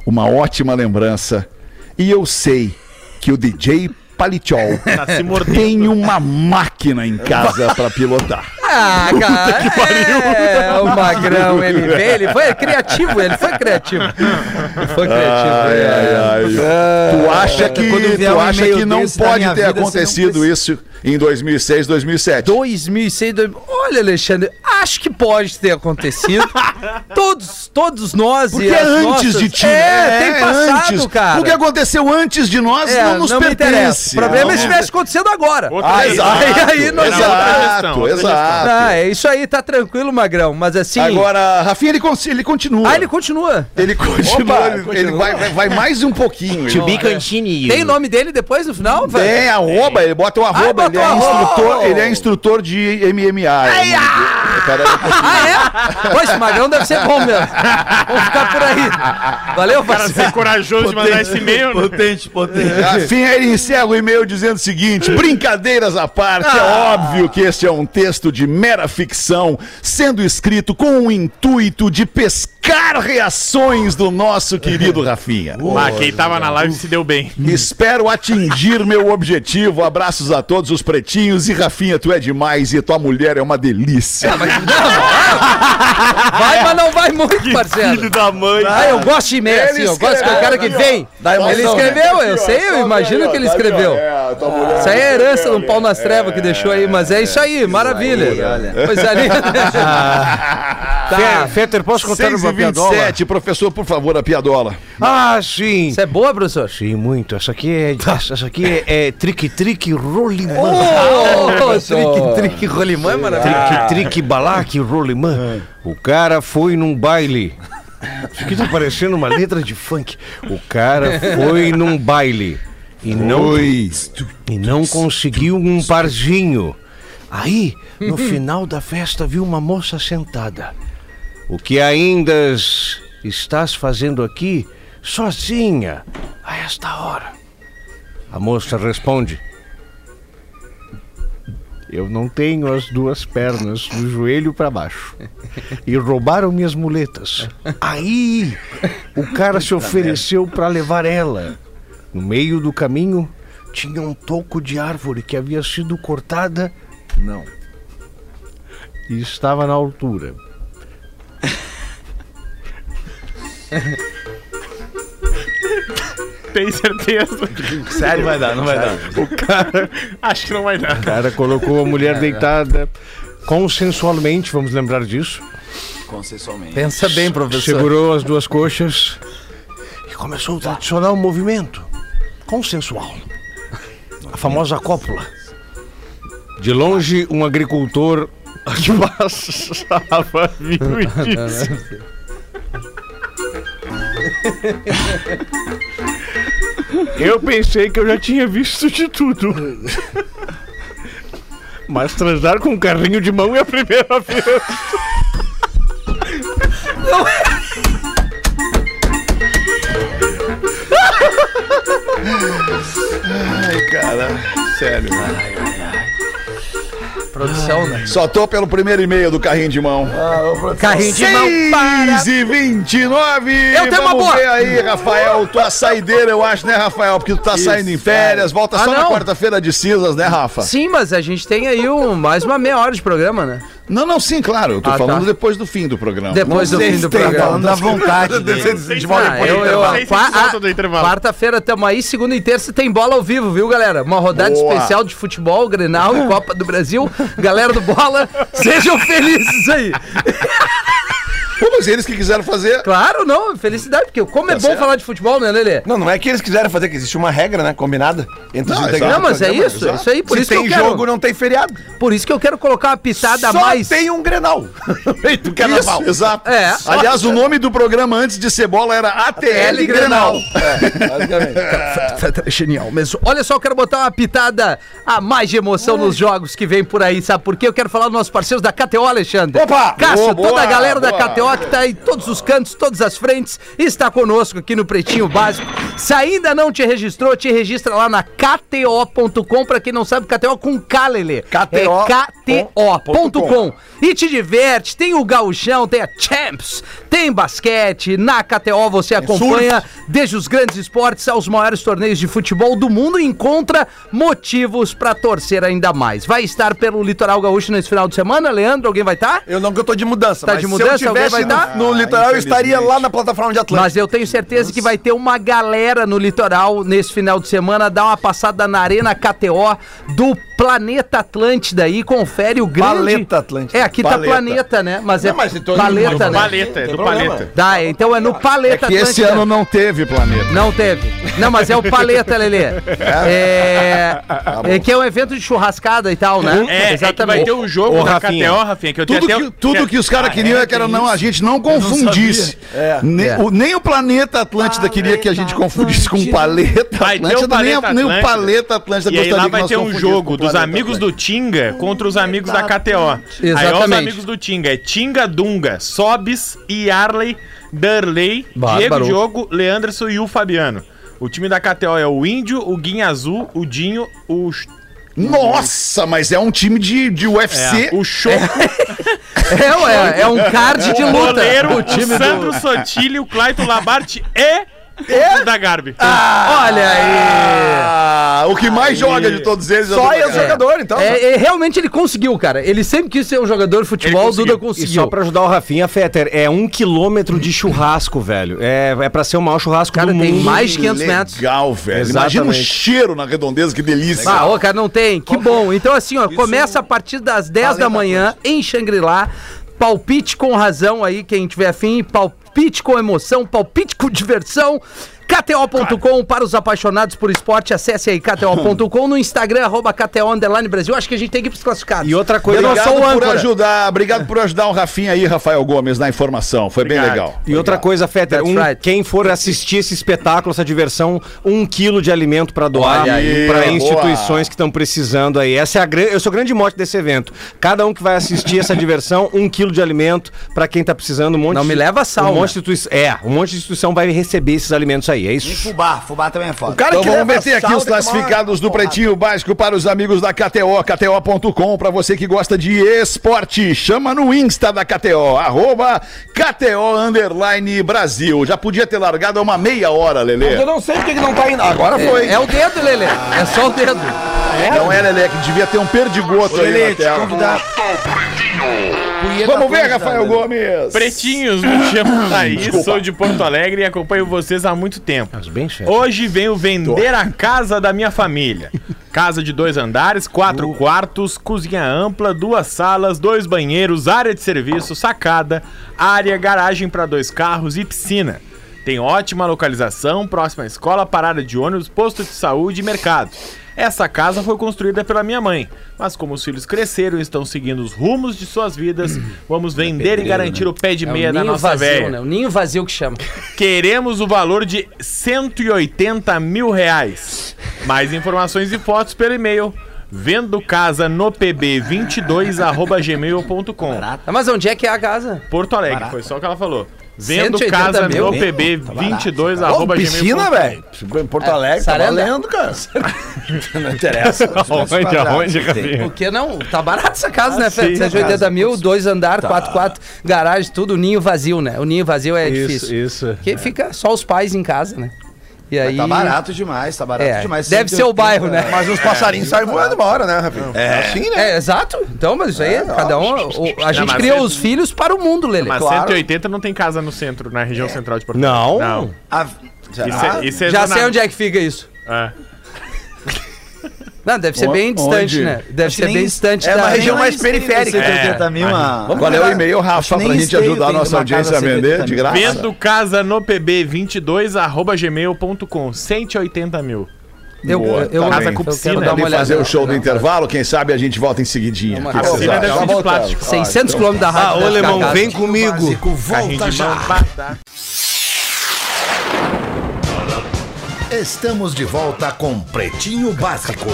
uma ótima lembrança. E eu sei que o DJ Palichol Tá se mordendo. tem uma máquina em casa para pilotar. Ah, cara. É, o Magrão, ele veio, ele foi criativo, ele foi criativo. Ele foi criativo. Ai, é. ai, ai. Tu acha que, tu acha que não pode ter vida, não acontecido isso em 2006, 2007? 2006, 2000. Olha, Alexandre, acho que pode ter acontecido. todos, todos nós Porque e é as antes nossas- de ti. É, tem passado, antes. cara. O que aconteceu antes de nós É, não nos me pertence. O problema é se estivesse acontecendo agora. Outra Ah, exato, Aí nós- Era outra exato, exato. Ah, é isso aí, tá tranquilo, Magrão. Mas assim. Agora, Rafinha, ele, ele continua. Ah, ele continua. Ele continua, Opa, ele, continua. ele vai, vai, vai mais um pouquinho. ele- Tem o nome dele depois no final? velho? Tem arroba, ele bota o arroba, bota ele, é instrutor, ele é instrutor de MMA. Pera aí um pouquinho. Ah, é? Pois, Magrão deve ser bom mesmo. Vamos ficar por aí. Valeu, O cara parceiro. ser corajoso de mandar esse e-mail, né? Potente, potente. Rafinha, ele encerra o e-mail dizendo o seguinte: brincadeiras à parte, é Ah. óbvio que este é um texto de mera ficção, sendo escrito com o intuito de pescar reações do nosso querido Rafinha. Ah, quem tava na live se deu bem. Espero atingir meu objetivo. Abraços a todos os pretinhos. E Rafinha, tu é demais e tua mulher é uma delícia. Vai, mas não vai muito, parceiro. da mãe. Ah, eu gosto de e-mail assim, eu gosto que é o cara que vem. Ele escreveu, eu sei, eu imagino que ele escreveu. Isso aí é herança do pau nas trevas que deixou aí, mas é isso aí, maravilha. Pois ali. Fe- Fetter, posso contar 6 uma piadola? 27, professor, por favor, a piadola. Ah, sim. Isso é boa, professor? Sim, muito. Essa aqui é, essa aqui é, é trique-trique rolimã. Oh, trique, rolimã é maravilhoso. Trique-trique balaque rolimã. O cara foi num baile. Isso aqui tá parecendo uma letra de funk. O cara foi num baile e não, e não conseguiu um parzinho. Aí, no final da festa, viu uma moça sentada. O que ainda estás fazendo aqui sozinha a esta hora? A moça responde: Eu não tenho as duas pernas do joelho para baixo. E roubaram minhas muletas. Aí, o cara se ofereceu para levar ela. No meio do caminho, tinha um toco de árvore que havia sido cortada. Não. E estava na altura. Tem certeza? Sério, vai dar, não vai dar. O cara. Acho que não vai dar. O cara colocou a mulher deitada consensualmente, vamos lembrar disso. Consensualmente. Pensa bem, professor. Segurou as duas coxas e começou o tradicional movimento consensual. A famosa cópula. De longe, um agricultor que passava viu e disse: Eu pensei que eu já tinha visto de tudo. Mas transar com um carrinho de mão é a primeira vez. Produção, né? Só tô pelo primeiro e-mail do carrinho de mão. Carrinho de mão 6 e 29 Eu tenho uma Vamos boa. ver aí, Rafael. Tua saideira, eu acho, né, Rafael? Porque tu tá saindo em férias. Volta Ah, só na não. quarta-feira de cinzas, né, Rafa? Sim, mas a gente tem aí um, mais uma meia hora de programa, né? Não, não, sim, claro. Eu tô Ah, falando tá. depois do fim do programa. Depois do fim do programa. falando da vontade Ah, ah. Quarta-feira tamo aí, segunda e terça tem bola ao vivo, viu, galera? Uma rodada Boa. especial de futebol, Grenal e Copa do Brasil. Galera do Bola, sejam felizes aí. Pô, mas eles que quiseram fazer. Claro, não, felicidade, porque como é bom certo. falar de futebol, né, Lelê? Não, não é que eles quiseram fazer, que existe uma regra, né? Combinada entre Não, os integrantes. Não, mas é isso, é exato. isso aí, por Se isso que tem eu quero. jogo, não tem feriado. Por isso que eu quero colocar uma pitada a Só mais. tem um Grenal. Feito carnaval. Isso, exato. É. Aliás, o nome do programa antes de Cebola era ATL Grenal. Basicamente. Genial mesmo. Olha só, eu quero botar uma pitada a mais de emoção nos jogos que vem por aí, sabe por quê? Eu quero falar dos nossos parceiros da KTO, Alexandre. Opa! Cássio, Boa, toda a boa, galera da boa. KTO que tá em todos os cantos, todas as frentes, está conosco aqui no Pretinho Básico. Se ainda não te registrou, te registra lá na KTO.com. Pra quem não sabe, KTO com K, Lelê. KTO. É KTO.com. E te diverte, tem o gauchão, tem a Champs, tem basquete. Na KTO você acompanha desde os grandes esportes aos maiores torneios de futebol do mundo e encontra motivos pra torcer ainda mais. Vai estar pelo Litoral Gaúcho nesse final de semana, Leandro? Alguém vai estar? Eu não que eu tô de mudança, Tá mas de mudança, se eu alguém tivesse vai no, dar? no Ah, litoral, eu estaria lá na plataforma de Atlântico. Mas eu tenho certeza que vai ter uma galera no litoral nesse final de semana. Dá uma passada na Arena KTO do Planeta Atlântida aí. Confere o grande. Paleta Atlântida. É, aqui Paleta. tá planeta, né? Mas é Não, mas então- paleta, né? Paleta, é do paleta. Tá, então é no Paleta Que esse ano não teve planeta. Não teve. Não, mas é o Paleta, Lelê. É, é que é um evento de churrascada e tal, né? É, é que vai ter o jogo Ô, da Rafinha. KTO, Rafinha, que eu tenho Tudo que, tudo que os caras queriam é que era não, a gente não confundisse. Nem, É. o, nem o planeta Atlântida queria que a gente confundisse com o paleta o Atlântida, nem, nem o Atlântida. paleta Atlântida E aí lá vai ter um jogo o dos amigos do Tinga contra os amigos da KTO. Aí ó, os Exatamente. amigos do Tinga é Tinga Dunga, Sobis, Yarley, Darley, Bárbaro. Diego Diogo, Leanderson e o Fabiano. O time da KTO é o Índio, o Guinha Azul, o Dinho, o, Nossa, mas é um time de, de UFC. é, o Choco, É, ué, é um card de o luta. goleiro, o o, time do... Sandro Sotile, o Clayton Labarte e o da Garbi. Olha aí. Ah, o que mais joga de todos eles é o Só Duda esse Garbi. jogador, então. É, é, realmente ele conseguiu, cara. Ele sempre quis ser um jogador de futebol, o Duda conseguiu. E conseguiu. só pra ajudar o Rafinha, Fetter, é um quilômetro de churrasco, velho. É, é pra ser o maior churrasco Cara, do tem mundo. mais de 500 metros. Legal, velho. Imagina o Exatamente. cheiro na redondeza, que delícia. Ah, ô, cara, não tem. Que bom. Então, assim, ó, começa a partir das 10 da manhã em Xangri-Lá. palpite com razão aí, quem tiver afim, palpite com emoção, palpite com diversão. KTO.com para os apaixonados por esporte, acesse aí KTO.com no Instagram, arroba KTO Underline Brasil. Acho que a gente tem que ir pros classificados. E outra coisa, Obrigado por ajudar, obrigado por ajudar o Rafinha aí, Rafael Gomes, na informação. Foi bem Obrigado. legal. E outra coisa, Fetter, That's um- right. quem for assistir esse espetáculo, essa diversão, um quilo de alimento para doar para boa. instituições que estão precisando aí. Essa é a grande, eu sou grande mote desse evento. Cada um que vai assistir essa diversão, um quilo de alimento para quem tá precisando. Um monte Não de- me leva a sal, Um monte né? de instituição, é, um monte de instituição vai receber esses alimentos aí. É isso. Fubá, fubá também é foda. cara Então que vamos meter aqui os classificados do. Pretinho Básico para os amigos da KTO, KTO.com, para você que gosta de esporte. Chama no Insta da KTO, arroba KTO Underline Brasil. Já podia ter largado há uma meia hora, Eu Lelê. não sei porque que não tá indo. Agora foi. É o dedo, Lelê. É só o dedo. Não é, Lelê, que devia ter um perdigoto aí Lelê, na te tela. convidar. Vamos ver, Rafael Gomes. Pretinhos, me chamo Thaís, Desculpa. sou de Porto Alegre e acompanho vocês há muito tempo. Hoje venho vender a casa da minha família. Casa de dois andares, quatro quartos, cozinha ampla, duas salas, dois banheiros, área de serviço, sacada, área, garagem para dois carros e piscina. Tem ótima localização, próxima à escola, parada de ônibus, posto de saúde e mercado. Essa casa foi construída pela minha mãe, mas como os filhos cresceram e estão seguindo os rumos de suas vidas, vamos vender e garantir o pé de É meia da nossa vazio, velha. né? O ninho vazio que chama. Queremos o valor de 180 mil reais. Mais informações e fotos pelo e-mail. Vendo casa no pb22 gmail.com. Ah, Mas onde é que é a casa? Porto Alegre, foi só o que ela falou. Vendo 180 casa mil? no pb22 Ô, piscina, velho. Em Porto Alegre, tá Saranda. valendo, cara. Não interessa. Aonde, aonde, Rafinha? Por que não? Tá barato essa casa, né, sim, Fê? 180 mil, dois andar, quatro, quatro, garagem, tudo, ninho vazio, né? O ninho vazio é difícil. isso. Porque fica só os pais em casa, né? E aí. Tá barato demais, tá barato É, demais. deve ser o bairro, né? Mas os passarinhos saem voando uma hora, né, Rafinha? É assim, né? É, exato. Então, mas isso aí, cada um. o- a gente criou é- os filhos para o mundo, Lele. Mas Claro. 180 não tem casa no centro, na região central de Porto Não. Não. A- Isso é, isso é Já zona- sei onde é que fica isso. É. Não, deve ser O- bem distante, onde? né? Deve Acho ser bem distante é da. uma região mais periférica. 180 mil, a- Qual é o e-mail, Rafa, nem pra gente esteio ajudar a tem nossa numa audiência a casa vender 180 de mil. graça? Vendo casa no pb22 arroba gmail.com. 180 mil. Eu, Boa, eu, tá Casa bem. quero piscina. dar uma Podem olhada. fazer o show do intervalo, quem sabe a gente volta em seguidinha. Uma casa. Piscina deve ser de plástico. 600 quilômetros da rádio. Ah, ô, deve ficar Lemão, caro. vem comigo. De mão. Estamos de volta com Pretinho Básico.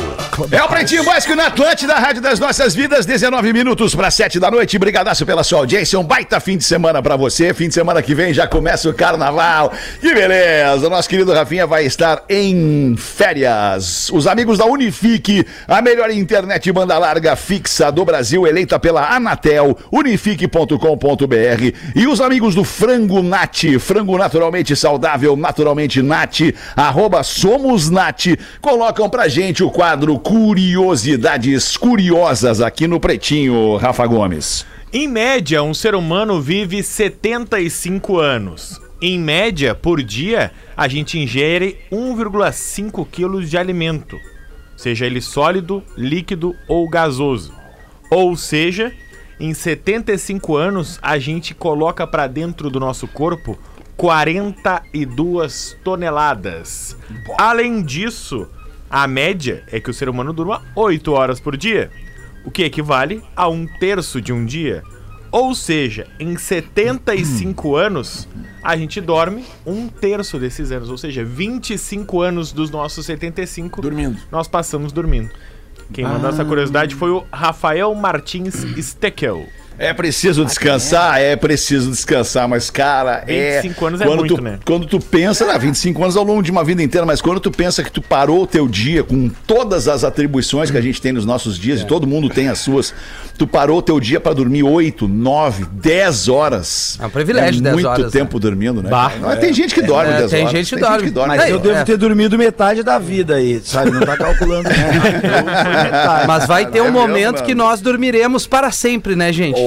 É o Pretinho Básico na Atlântida, Rádio das Nossas Vidas, 19 minutos para 7 da noite. Brigadaço pela sua audiência, um baita fim de semana para você. Fim de semana que vem já começa o carnaval. Que beleza! Nosso querido Rafinha vai estar em férias. Os amigos da Unifique, a melhor internet banda larga fixa do Brasil, eleita pela Anatel, unifique.com.br. E os amigos do Frango Nat, frango naturalmente saudável, naturalmente Nat, arroba Somos Nat, colocam pra gente o quadro Curiosidades Curiosas aqui no Pretinho, Rafa Gomes. Em média, um ser humano vive 75 anos. Em média, por dia, a gente ingere 1,5 quilos de alimento, seja ele sólido, líquido ou gasoso. Ou seja, em 75 anos, a gente coloca para dentro do nosso corpo 42 toneladas. Além disso, a média é que o ser humano durma 8 horas por dia o que equivale a um terço de um dia. Ou seja, em 75 anos, a gente dorme um terço desses anos. Ou seja, 25 anos dos nossos 75 Dormindo. nós passamos dormindo. Quem mandou essa curiosidade foi o Rafael Martins Steckel. É preciso descansar, é preciso descansar, mas cara, é 25 anos é quando muito, tu, né? Quando tu pensa, né, 25 anos ao longo de uma vida inteira, mas quando tu pensa que tu parou o teu dia com todas as atribuições que a gente tem nos nossos dias, É. e todo mundo tem as suas, tu parou o teu dia pra dormir 8, 9, 10 horas. É um privilégio 10 muito horas, tempo dormindo, né? Bah. Mas tem gente que dorme É, 10 tem horas. gente que dorme. Mas eu devo é. ter dormido metade da vida aí, sabe? Não tá calculando, né? Mas vai ter um É mesmo, momento mano. que nós dormiremos para sempre, né, gente?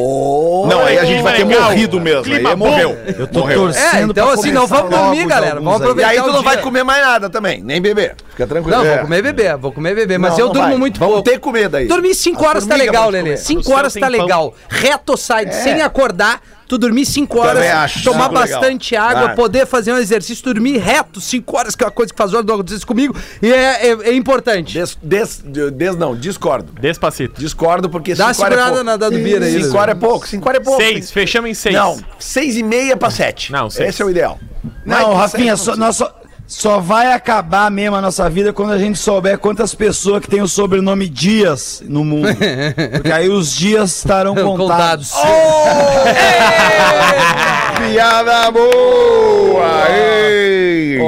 Não, aí a gente vai ter legal. morrido mesmo. Aí Clima é morreu. Eu tô morreu. torcendo É, então pra assim, não vamos dormir, galera. Vamos aí. E aproveitar aí tu não vai comer mais nada também, nem beber. Fica tranquilo. Não, É. vou comer bebê, vou comer bebê, mas Não, eu não durmo vai. muito Vamos pouco. ter comida aí. Dormir 5 As horas tá legal, Lelê. comer. 5 No horas tá legal. Reto side, sem acordar, tu dormir 5 horas, acho, tomar cinco legal. bastante água, Vai. poder fazer um exercício, dormir reto 5 horas, que é uma coisa que faz horas não acontece comigo, e é, é- é importante. Des, des, des, não, discordo. Despacito. Discordo porque Dá uma cinco horas é segurada pouco. na da do Bira aí. 5 horas é pouco, 5 horas é pouco. Seis, fechamos em seis. Não, 6 e meia pra 7. Não, seis. Esse é o ideal. Não, Rafinha, só, nós só, só vai acabar mesmo a nossa vida quando a gente souber quantas pessoas que tem o sobrenome Dias no mundo. Porque aí os dias estarão contados. Contados. Piada boa! Ei!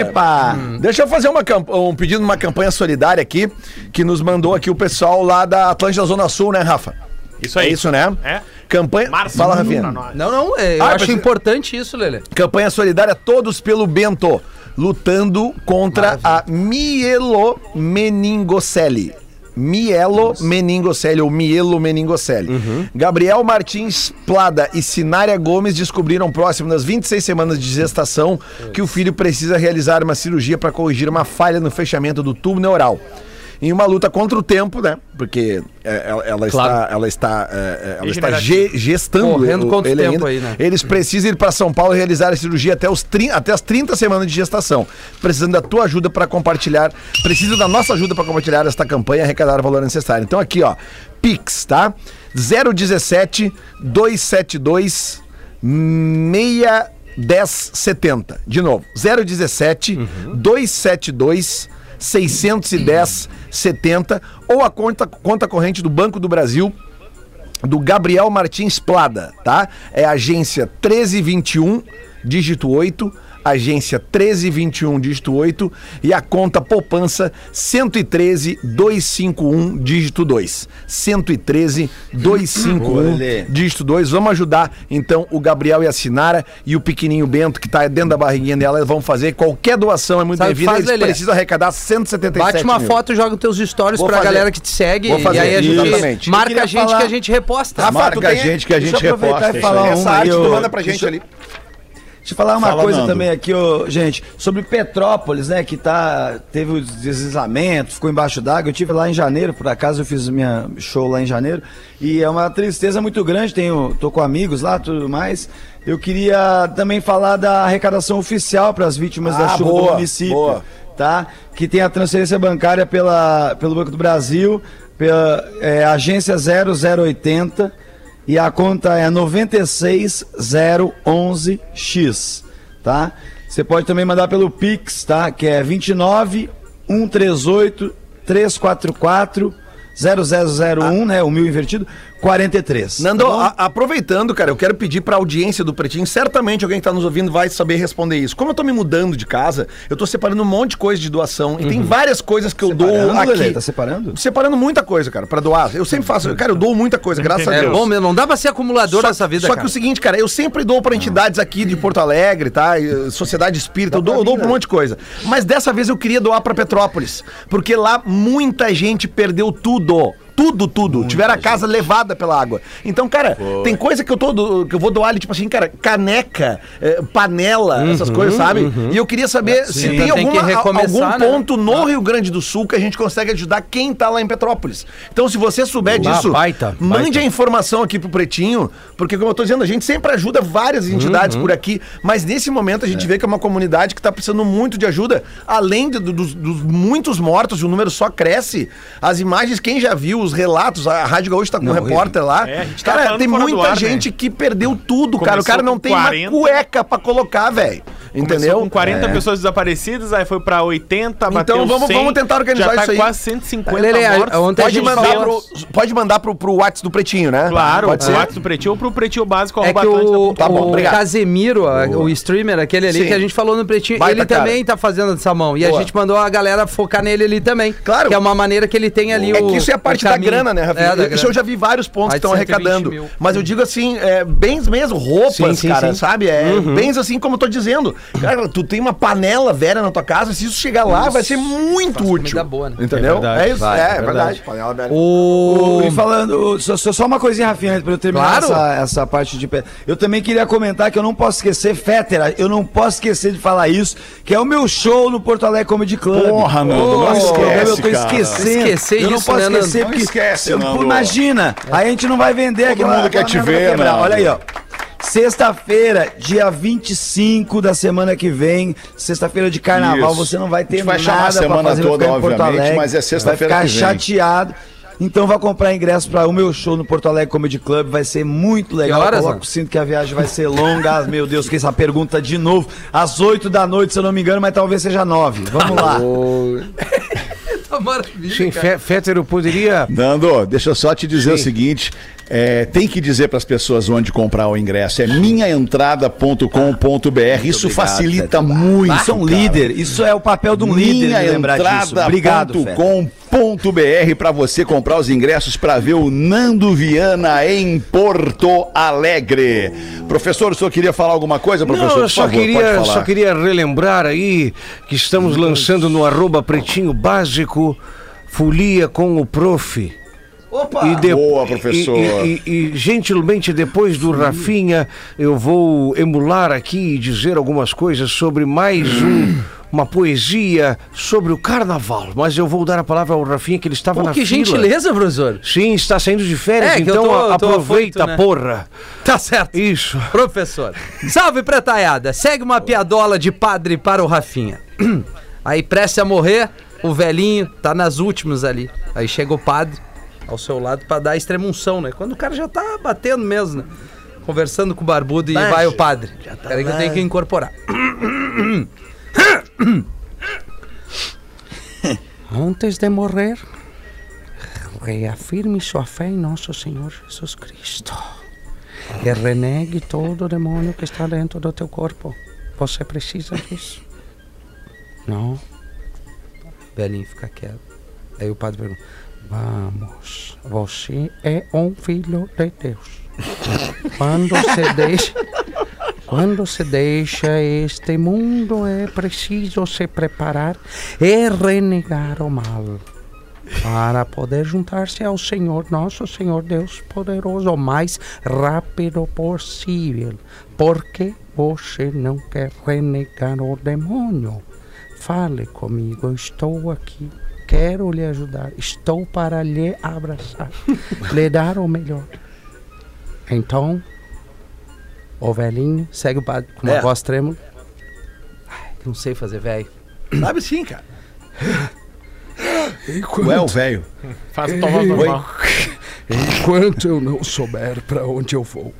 Epa! Deixa eu fazer uma um pedido numa campanha solidária aqui, que nos mandou aqui o pessoal lá da Atlântida Zona Sul, né, Rafa? Isso É aí. isso, né? É. Campanha. Março, Fala, pra Rafinha. Não, não, é, eu Ah, acho mas- importante isso, Lelê. Campanha solidária Todos pelo Bento, lutando contra a mielomeningocele. Mielomeningocele ou mielomeningocele. Gabriel Martins Plada e Sinária Gomes descobriram próximo das 26 semanas de gestação que o filho precisa realizar uma cirurgia para corrigir uma falha no fechamento do tubo neural. Em uma luta contra o tempo, né? Porque é, ela, ela Claro. está, ela está, é, é, ela está Regenerativo. ge- gestando Correndo contra o ele tempo ainda. aí, né? Eles precisam ir para São Paulo e realizar a cirurgia até, os 30, até as 30 semanas de gestação. Precisando da tua ajuda para compartilhar. Precisa da nossa ajuda para compartilhar esta campanha e arrecadar o valor necessário. Então aqui, ó, Pix, tá? 017 272 61070. De novo, 017 272 610 70 ou a conta, conta corrente do Banco do Brasil do Gabriel Martins Plada, tá? É agência 1321, dígito 8, agência 1321, dígito 8 e a conta poupança 113 251, dígito 2. 113 251, dígito 2. Vamos ajudar então o Gabriel e a Sinara e o pequenininho Bento que tá dentro da barriguinha dela, eles vão fazer qualquer doação, é muito Sabe bem-vinda. Eles Lelê? precisam arrecadar 177 Bate uma mil. foto e joga os teus stories Vou pra fazer. galera que te segue. Vou fazer, E aí a gente exatamente. marca Eu a gente falar- que a gente reposta. Rafa, Marca tu a gente que a gente deixa eu aproveitar reposta. e falar um Essa arte tu ô, manda pra gente deixa- ali. Deixa eu falar uma Fala, coisa Nando. também aqui, ô, gente, sobre Petrópolis, né, que tá, teve o deslizamento, ficou embaixo d'água. Eu tive lá em janeiro, por acaso eu fiz minha show lá em janeiro, e é uma tristeza muito grande, tenho, tô com amigos lá, tudo mais. Eu queria também falar da arrecadação oficial para as vítimas da Ah, chuva boa, do município, boa. tá? Que tem a transferência bancária pela, pelo Banco do Brasil, pela é, agência 0080 e a conta é 96011X, tá? Você pode também mandar pelo Pix, tá? Que é 29 138 344 0001, né? O mil invertido, 43. Nando, tá a- aproveitando, cara, eu quero pedir pra audiência do Pretinho, certamente alguém que tá nos ouvindo vai saber responder isso. Como eu tô me mudando de casa, eu tô separando um monte de coisa de doação e tem várias coisas que eu dou aqui. Lelê? Tá separando? Separando muita coisa, cara, pra doar. Eu sempre faço, cara, eu dou muita coisa, graças a É Deus. bom mesmo, não dá pra ser acumulador Só, nessa vida, só cara. que o seguinte, cara, eu sempre dou pra entidades aqui de Porto Alegre, tá? E, Sociedade Espírita, eu dou, eu dou pra um monte de coisa. Mas dessa vez eu queria doar pra Petrópolis, porque lá muita gente perdeu tudo. Tudo, tudo. Tiveram a casa levada pela água. Então, cara, tem coisa que eu, tô, que eu vou doar ali, tipo assim, cara, caneca, eh, panela, essas coisas, sabe? E eu queria saber se Sim. tem, Tem alguma, recomeçar, algum né? ponto no Rio Grande do Sul que a gente consegue ajudar quem tá lá em Petrópolis. Então, se você souber disso, baita, mande baita. a informação aqui pro Pretinho, porque como eu tô dizendo, a gente sempre ajuda várias entidades Uhum. por aqui, mas nesse momento a gente vê que é uma comunidade que tá precisando muito de ajuda, além de- do- dos, dos muitos mortos, e o número só cresce. As imagens, quem já viu, os relatos, a Rádio Gaúcha tá com um repórter lá. É, tá cara, tem muita ar, gente né? que perdeu tudo, cara. O Começou cara não tem 40. uma cueca pra colocar, velho. Começou Entendeu? com 40 pessoas desaparecidas, aí foi pra 80, bateu Então vamos- 100, vamos tentar organizar já tá isso aí. quase 150 Lelê, a- mortos. ontem a Pode mandar, falou- pro, pode mandar pro, pro WhatsApp do Pretinho, né? Claro, pode pro. WhatsApp do Pretinho ou pro Pretinho Básico, É que o. Tá bom, o obrigado. Casemiro, a- o streamer, aquele ali Sim. que a gente falou no Pretinho, Baita ele cara. também tá fazendo dessa mão. E a Boa. gente mandou a galera focar nele ali também. Claro. Que é uma maneira que ele tem ali É o. que isso é a parte o da grana, né, Rafinha? É, da Isso grana. eu já vi vários pontos que estão 120 arrecadando. mil. Mas eu digo assim, é, bens mesmo, roupas, Sim, sim, cara, sim. sabe? É, Bens assim como eu tô dizendo. Cara, tu tem uma panela velha na tua casa, se isso chegar lá, vai ser muito útil. comida boa, né? Entendeu? É, verdade. isso, Vai, é, é é verdade. verdade. Panela velha. O... E falando, só, só- uma coisinha, Rafinha, antes pra eu terminar Claro. essa, essa parte de pé. Eu também queria comentar que eu não posso esquecer, Fétera, eu não posso esquecer de falar isso, que é o meu show no Porto Alegre Comedy Club. Porra, Nando, não Nossa, esquece, eu tô esquecendo. Esquecer eu não isso, posso né, esquecer, Não porque esquece, eu- imagina, aí a gente não vai vender aquela mundo quer te ver. Nando. Olha aí, ó. Sexta-feira, dia 25 da semana que vem, sexta-feira de carnaval, Isso. você não vai ter vai nada a pra semana fazer, vai toda, ficar em Porto obviamente, Alegre, mas é sexta-feira Vai que ficar vem. chateado. Então vai comprar ingresso para o meu show no Porto Alegre Comedy Club, vai ser muito legal. Que horas, o cinto que a viagem vai ser longa. Ah, meu Deus, que essa pergunta de novo. Às 8 da noite, se eu não me engano, mas talvez seja 9. Vamos lá. Tá maravilha, Sim, cara. Fetter, eu poderia. Nando, deixa eu só te dizer o seguinte: é, tem que dizer para as pessoas onde comprar o ingresso. É minhaentrada.com.br. Isso facilita muito. Isso é um cara. líder. Isso é o papel de um líder, de Minhaentrada.com.br para você comprar os ingressos para ver o Nando Viana em Porto Alegre. Professor, o senhor queria falar alguma coisa, professor? Não, eu Por só favor, pode queria, falar. só queria relembrar aí que estamos lançando no arroba pretinho básico folia com o prof. Opa! E de- Boa, professor. E, e- e, gentilmente, depois do Rafinha, eu vou emular aqui e dizer algumas coisas sobre mais um, uma poesia sobre o carnaval. Mas eu vou dar a palavra ao Rafinha, que ele estava Pô, na que fila. gentileza, professor. Sim, está saindo de férias, É, que então tô- aproveita, afoito, né? porra. Tá certo. Isso. Professor. Salve, pretaiada. Segue uma piadola de padre para o Rafinha. Aí, preste a morrer, o velhinho tá nas últimas ali. Aí chega o padre ao seu lado pra dar a extremunção, né? Quando o cara já tá batendo mesmo, né? Conversando com o barbudo e vai o padre. Peraí que eu tenho que incorporar. Antes de morrer, reafirme sua fé em nosso Senhor Jesus Cristo. E renegue todo o demônio que está dentro do teu corpo. Você precisa disso? Não. O velhinho fica quieto. Aí o padre pergunta: Vamos, você é um filho de Deus. Quando se deixa. Quando se deixa este mundo, é preciso se preparar e renegar o mal para poder juntar-se ao Senhor, nosso Senhor Deus poderoso, o mais rápido possível. Porque você não quer renegar o demônio? Fale comigo, estou aqui. Quero lhe ajudar, estou para lhe abraçar, lhe dar o melhor. Então, o velhinho segue o padre com uma É. voz trêmula. Ai, não sei fazer velho. Sabe sim, cara. Ué, o velho. Faz tua voz normal. Enquanto eu não souber para onde eu vou,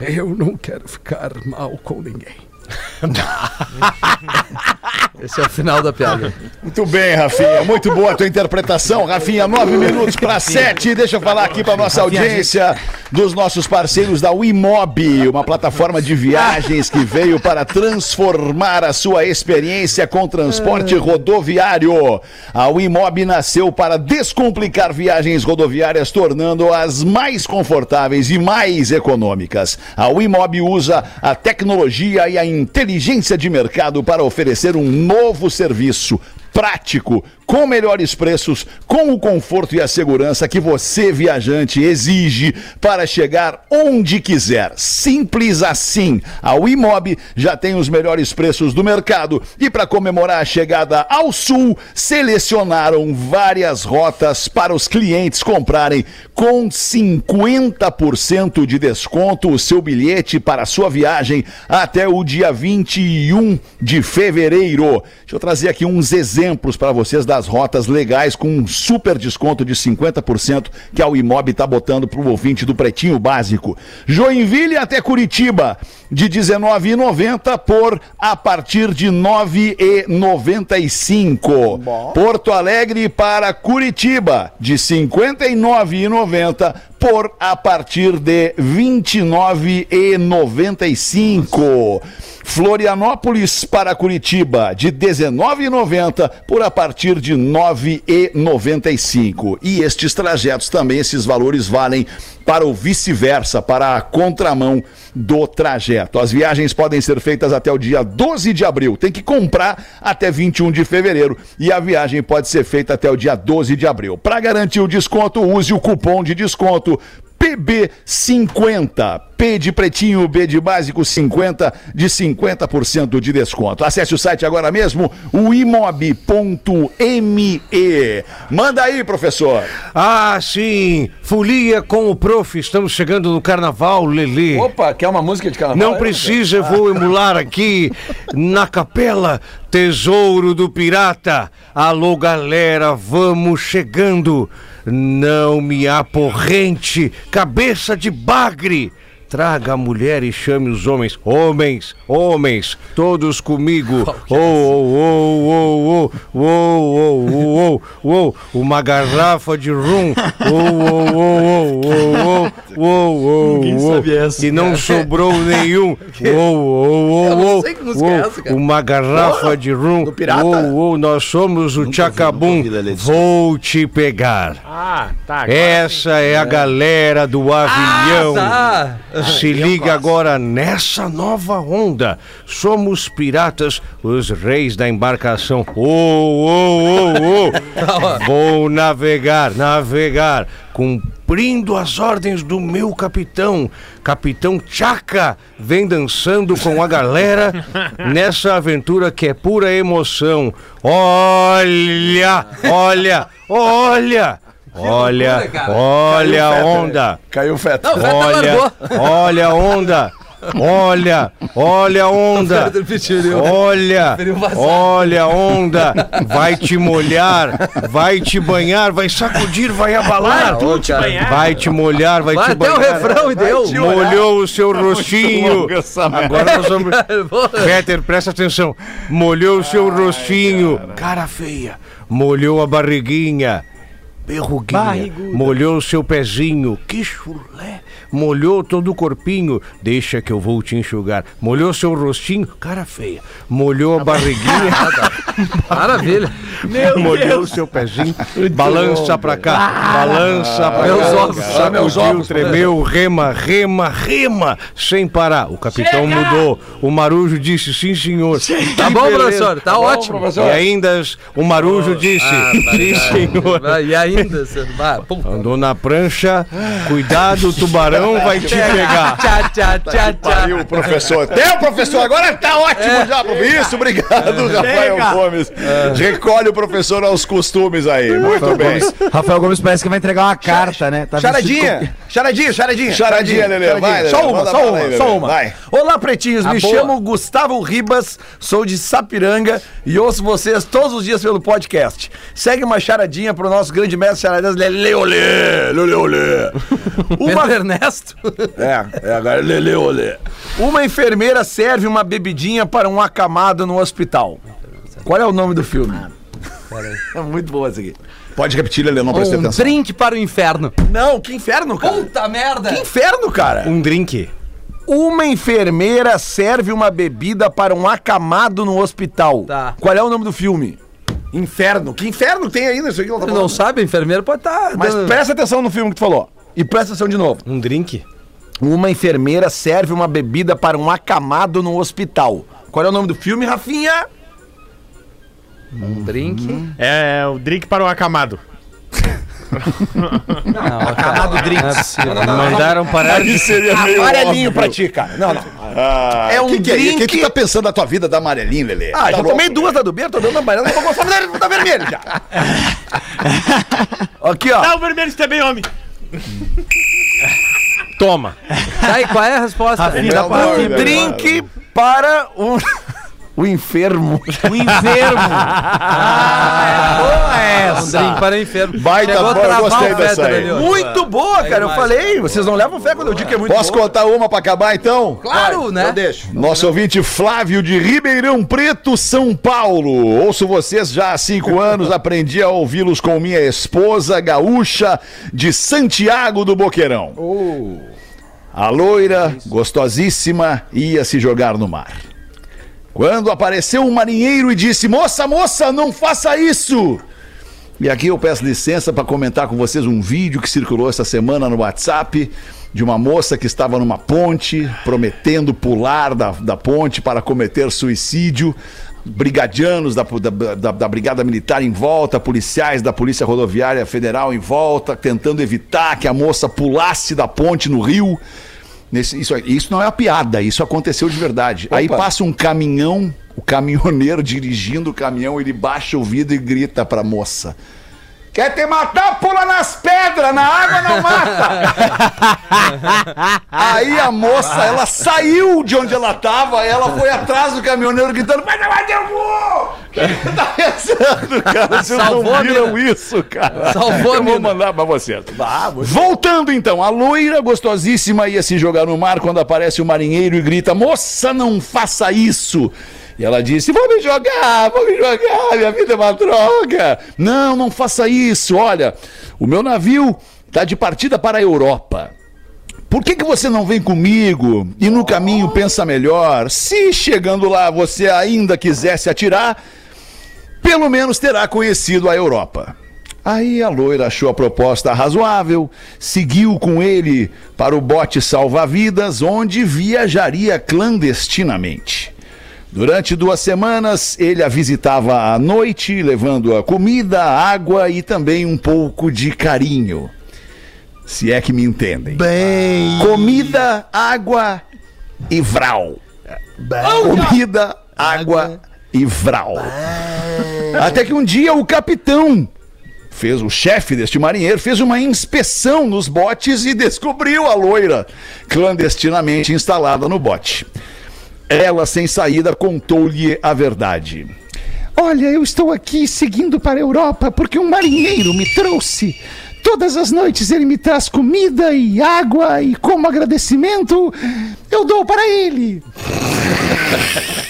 eu não quero ficar mal com ninguém. Esse é o final da piada. Muito bem, Rafinha. Muito boa a tua interpretação, Rafinha. Nove minutos para sete. Deixa eu falar aqui para nossa audiência dos nossos parceiros da Wimob, uma plataforma de viagens que veio para transformar a sua experiência com transporte rodoviário. A Wimob nasceu para descomplicar viagens rodoviárias, tornando-as mais confortáveis e mais econômicas. A Wimob usa a tecnologia e a inteligência de mercado para oferecer um novo serviço prático, com melhores preços, com o conforto e a segurança que você, viajante, exige para chegar onde quiser. Simples assim. A Wimob já tem os melhores preços do mercado e para comemorar a chegada ao sul, selecionaram várias rotas para os clientes comprarem com 50% de desconto o seu bilhete para a sua viagem até o dia 21 de fevereiro. Deixa eu trazer aqui uns exemplos para vocês das rotas legais com um super desconto de 50% que a Wimob está botando para o ouvinte do Pretinho Básico. Joinville até Curitiba, de R$19,90 por a partir de R$ 9,95. Porto Alegre para Curitiba, de R$ 59,90 por a partir de R$ 29,95. Florianópolis para Curitiba, de R$19,90 por a partir de R$ 9,95. E estes trajetos também, esses valores valem para o vice-versa, para a contramão do trajeto. As viagens podem ser feitas até o dia 12 de abril. Tem que comprar até 21 de fevereiro e a viagem pode ser feita até o dia 12 de abril. Para garantir o desconto, use o cupom de desconto PB50. P de pretinho, B de básico 50 de 50% de desconto. Acesse o site agora mesmo, o imob.me. Manda aí, professor. Ah, sim. Folia com o prof. Estamos chegando no carnaval, Lelê. Opa, quer uma música de carnaval? Não precisa, eu vou emular aqui na capela Tesouro do Pirata. Alô, galera, vamos chegando. Não me aporrente, cabeça de bagre. Traga a mulher e chame os homens. Homens, homens, todos comigo. Oh, oh, oh, oh, oh, oh, oh, oh, oh, uma garrafa de rum. Oh, oh, oh, oh, oh, oh, oh, oh, E não sobrou nenhum. Oh, oh, oh, é oh, uma garrafa de rum. Oh, oh, nós somos o Chacabum. Vou te pegar. Ah, tá. Essa é a galera do avião. Se liga agora nessa nova onda. Somos piratas, os reis da embarcação. Oh, oh, oh, oh. Vou navegar, navegar, cumprindo as ordens do meu capitão. Capitão Chaca vem dançando com a galera nessa aventura que é pura emoção. Olha, olha, olha. Olha, loucura, olha a onda. Caiu o Fetter. Não, o Olha, olha a onda. Olha, olha a onda. Preferiu. Olha, olha a onda. Vai te molhar, vai te banhar, vai sacudir, vai abalar. Ô, cara. Vai te molhar, vai, Vai te até banhar. o refrão e deu. Molhou o seu rostinho. Agora nós vamos. Peter, presta atenção. Molhou o seu rostinho. Cara feia. Molhou a barriguinha. Berruguinha. Molhou o seu pezinho. Que chulé. Molhou todo o corpinho. Deixa que eu vou te enxugar. Molhou seu rostinho. Cara feia. Molhou a barriguinha. Maravilha. molhou o seu pezinho. Balança pra cá. Balança pra Meus cá. ovos. Meus Sacudiu, ovos, tremeu, rema, rema, rema, sem parar. O capitão mudou. O Marujo disse, sim, senhor. Tá bom, professor. Tá ótimo. E ainda o Marujo disse, sim, senhor. Vai, E ainda, pum. Andou na prancha, cuidado, o tubarão vai te pegar. Tchá, tchá, tchá, tchá. Pariu, professor. Até o professor agora tá ótimo já, prof. Isso, obrigado, Rafael Gomes. Recolhe o professor aos costumes aí. Muito bem. Rafael Gomes parece que vai entregar uma carta, né? Tá vestido Charadinha, charadinha, charadinha. Charadinha, Lelê, vai, Lelê, Só uma, só uma, Lelê, só uma. vai. Olá, pretinhos. Me boa. chamo Gustavo Ribas, sou de Sapiranga e ouço vocês todos os dias pelo podcast. Segue uma charadinha pro nosso grande mestre charadas, Lele Olê, Lele Olê. Uma... Ernesto. É, é agora Lele Olê. Uma enfermeira serve uma bebidinha para um acamado no hospital. Qual é o nome do filme? É muito boa essa aqui. Pode repetir, Lelê, não prestei Um atenção. drink para o inferno. Não, que inferno, cara. Puta merda. Que inferno, cara. Um drink. Uma enfermeira serve uma bebida para um acamado no hospital. Tá. Qual é o nome do filme? Inferno. Que inferno tem ainda isso aqui? Não tá não sabe, a enfermeira pode estar. Mas presta atenção no filme que tu falou. E presta atenção de novo. Um drink? Uma enfermeira serve uma bebida para um acamado no hospital. Qual é o nome do filme, Rafinha? Um drink. É o drink para o acamado. Não, acamado drinks. Mandaram parar de Amarelinho pra ti, cara. Não, não. Ah, É um que que é isso? O que, drink- que tá pensando da tua vida da amarelinha, Lelê? Ah, Tá já louco? tomei duas da do B, tô dando amarela, vou gostar da vermelha já. Aqui, ó. Ah, o vermelho está bem, homem. Toma. Tá, e qual é a resposta? Meu amor, Um meu drink para o, o enfermo. O enfermo. Um drink para o enfermo. Baita Chegou a boa, eu travar gostei o dessa aí. Muito boa, cara. Eu falei, vocês não levam fé quando eu digo que é muito Posso boa. contar uma pra acabar, então? Claro, né? Eu deixo. Nosso ouvinte Flávio de Ribeirão Preto, São Paulo. Ouço vocês já há cinco anos, aprendi a ouvi-los com minha esposa gaúcha de Santiago do Boqueirão. A loira, gostosíssima, ia se jogar no mar. Quando apareceu um marinheiro e disse: Moça, moça, não faça isso! E aqui eu peço licença para comentar com vocês um vídeo que circulou essa semana no WhatsApp de uma moça que estava numa ponte prometendo pular da, da ponte para cometer suicídio. Brigadianos da, da, da- da Brigada Militar em volta, policiais da Polícia Rodoviária Federal em volta, tentando evitar que a moça pulasse da ponte no rio. Nesse- isso, isso não é uma piada, isso aconteceu de verdade. Aí passa um caminhão, o caminhoneiro dirigindo o caminhão, ele baixa o vidro e grita pra moça. Quer te matar? Pula nas pedras, na água não mata! Aí a moça, ela saiu de onde ela tava, ela foi atrás do caminhoneiro gritando: Vai vai eu vou! Tá pensando, cara? Vocês Salvou não viram isso, cara? Salvou Eu vou mandar pra vocês. Voltando então, a loira gostosíssima ia se jogar no mar quando aparece o marinheiro e grita: Moça, não faça isso! E ela disse: Vou me jogar, vou me jogar, minha vida é uma droga. Não, não faça isso. Olha, o meu navio tá de partida para a Europa. Por que, que você não vem comigo e no caminho pensa melhor? Se chegando lá você ainda quisesse atirar, pelo menos terá conhecido a Europa. Aí a loira achou a proposta razoável, seguiu com ele para o bote salva-vidas, onde viajaria clandestinamente. Durante duas semanas, ele a visitava à noite, levando-a comida, água e também um pouco de carinho. Se é que me entendem. Bem. Comida, água e vral. Comida, água e vral. Até que um dia o capitão fez o chefe deste marinheiro fez uma inspeção nos botes e descobriu a loira clandestinamente instalada no bote. Ela, sem saída, contou-lhe a verdade. Olha, eu estou aqui seguindo para a Europa porque um marinheiro me trouxe. Todas as noites ele me traz comida e água e, como agradecimento, eu dou para ele.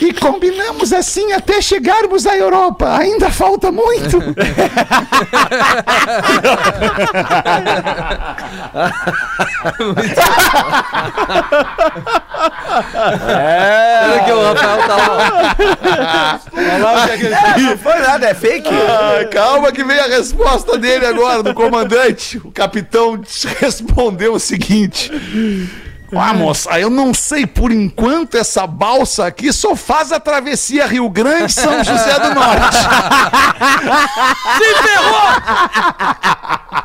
E, combinamos assim até chegarmos à Europa. Ainda falta muito. Olha que o Rafael tá lá. Não foi nada, é fake. Ah, calma que vem a resposta dele agora, do comandante. O capitão respondeu o seguinte. Ah, moça, eu não sei por enquanto essa balsa aqui só faz a travessia Rio Grande São José do Norte.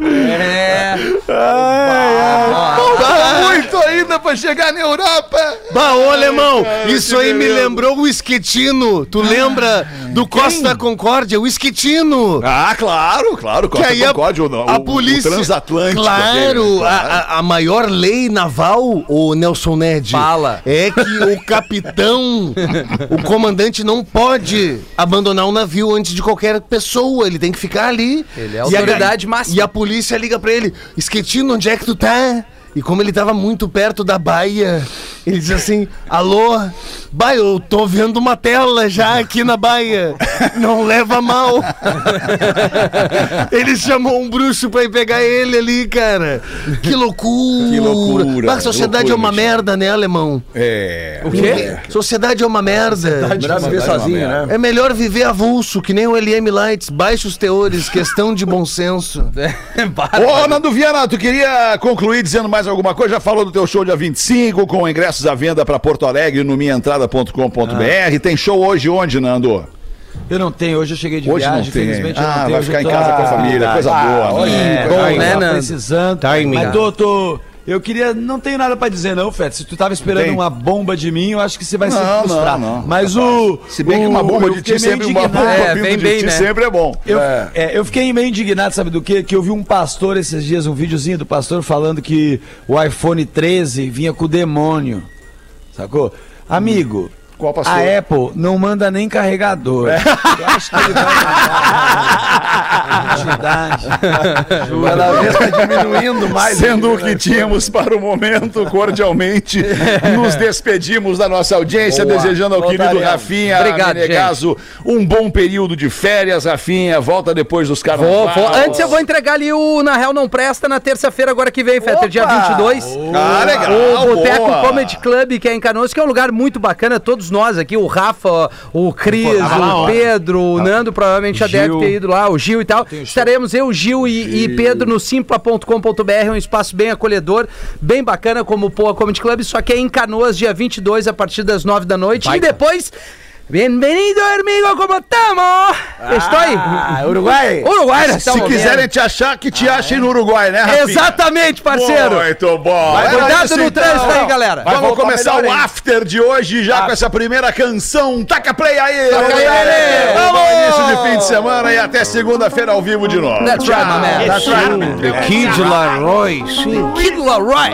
É. Falta muito ainda pra chegar na Europa. Bah, ô alemão, isso aí me lembrou o Esquetino. Tu lembra do Costa Concórdia? O Esquetino. Ah, claro, claro. Que aí a, Concórdia, o- a o- polícia. O transatlântico. Claro, aquele, a, a- a maior lei naval, o Nelson Ned. Fala. É que o capitão, o comandante não pode abandonar o navio antes de qualquer pessoa. Ele tem que ficar ali. Ele é a E autoridade máxima. E a polícia liga pra ele: Esquetino, onde é que tu tá? E como ele tava muito perto da baia, ele diz assim: Alô, baia, eu tô vendo uma tela já aqui na baia. Não leva mal. ele chamou um bruxo pra ir pegar ele ali, cara. Que loucura. Que loucura, Bah, a sociedade é loucura, uma Michel. merda, né, alemão? É. O quê? Sociedade é uma merda. Melhor viver sozinho, né? É melhor viver avulso, que nem o LM Lights, baixos teores, questão de bom senso. Ô, Nando Viana, tu queria concluir dizendo mais alguma coisa? Já falou do teu show dia 25, com ingressos à venda para Porto Alegre no minhaentrada.com.br. Tem show hoje onde, Nando? Eu não tenho, hoje eu cheguei de Hoje não viagem, tem. infelizmente eu Ah, não tenho. vai hoje ficar eu em tô- casa com a família, coisa boa. né? Bom, Tá né, Nando? precisando. Timing. Mas tô, tô- Eu queria. Não tenho nada pra dizer, não, Fete. Se tu tava esperando uma bomba de mim, eu acho que você vai se Não, frustrar. não, não. Mas o. Se bem que o- uma bomba de ti sempre, uma indignado. bomba É, vem de bem, ti né? sempre é bom. Eu, é, eu fiquei meio indignado, sabe do quê? Que eu vi um pastor esses dias, um videozinho do pastor falando que o iPhone 13 vinha com o demônio. Sacou? Amigo, Qual A Apple não manda nem carregador. Eu acho que ele vai mandar quantidade. Cada vez tá diminuindo mais. Sendo o que tínhamos para o momento, cordialmente nos despedimos da nossa audiência, Boa. desejando ao querido Voltaremos. Rafinha Obrigado, Menegaso um bom período de férias, Rafinha. Volta depois dos carnavais. vou- Antes eu vou entregar ali o Na Real Não Presta na terça-feira agora que vem, Fetter, dia 22. Ah, legal. O Boteco. Comedy Club, que é em Canoas, que é um lugar muito bacana. Todos nós aqui, o Rafa, o Cris, o Pedro, o Nando, provavelmente já deve ter ido lá, o Gil e tal. Estaremos eu, Gil e, e Pedro no simpla.com.br, um espaço bem acolhedor, bem bacana, como o Poa Comedy Club, só que é em Canoas, dia 22, a partir das 9 da noite. E depois. Bem-vindo, amigo, como estamos? Estou aí. Ah, Uruguai? Uruguai, nós Se quiserem te achar, que te achem no Uruguai, né, Rafinha? Exatamente, parceiro. Muito bom. Era Cuidado isso, no então. trânsito aí, galera. Mas vamos Vamos começar melhor o aí. after de hoje já com essa primeira canção. Taca play aí! Taca aí, galera. Lelê. Bom início de fim de semana e até segunda-feira ao vivo de novo. That's right, my man. That's right. The Kid Laroi, sim. Kid Laroi.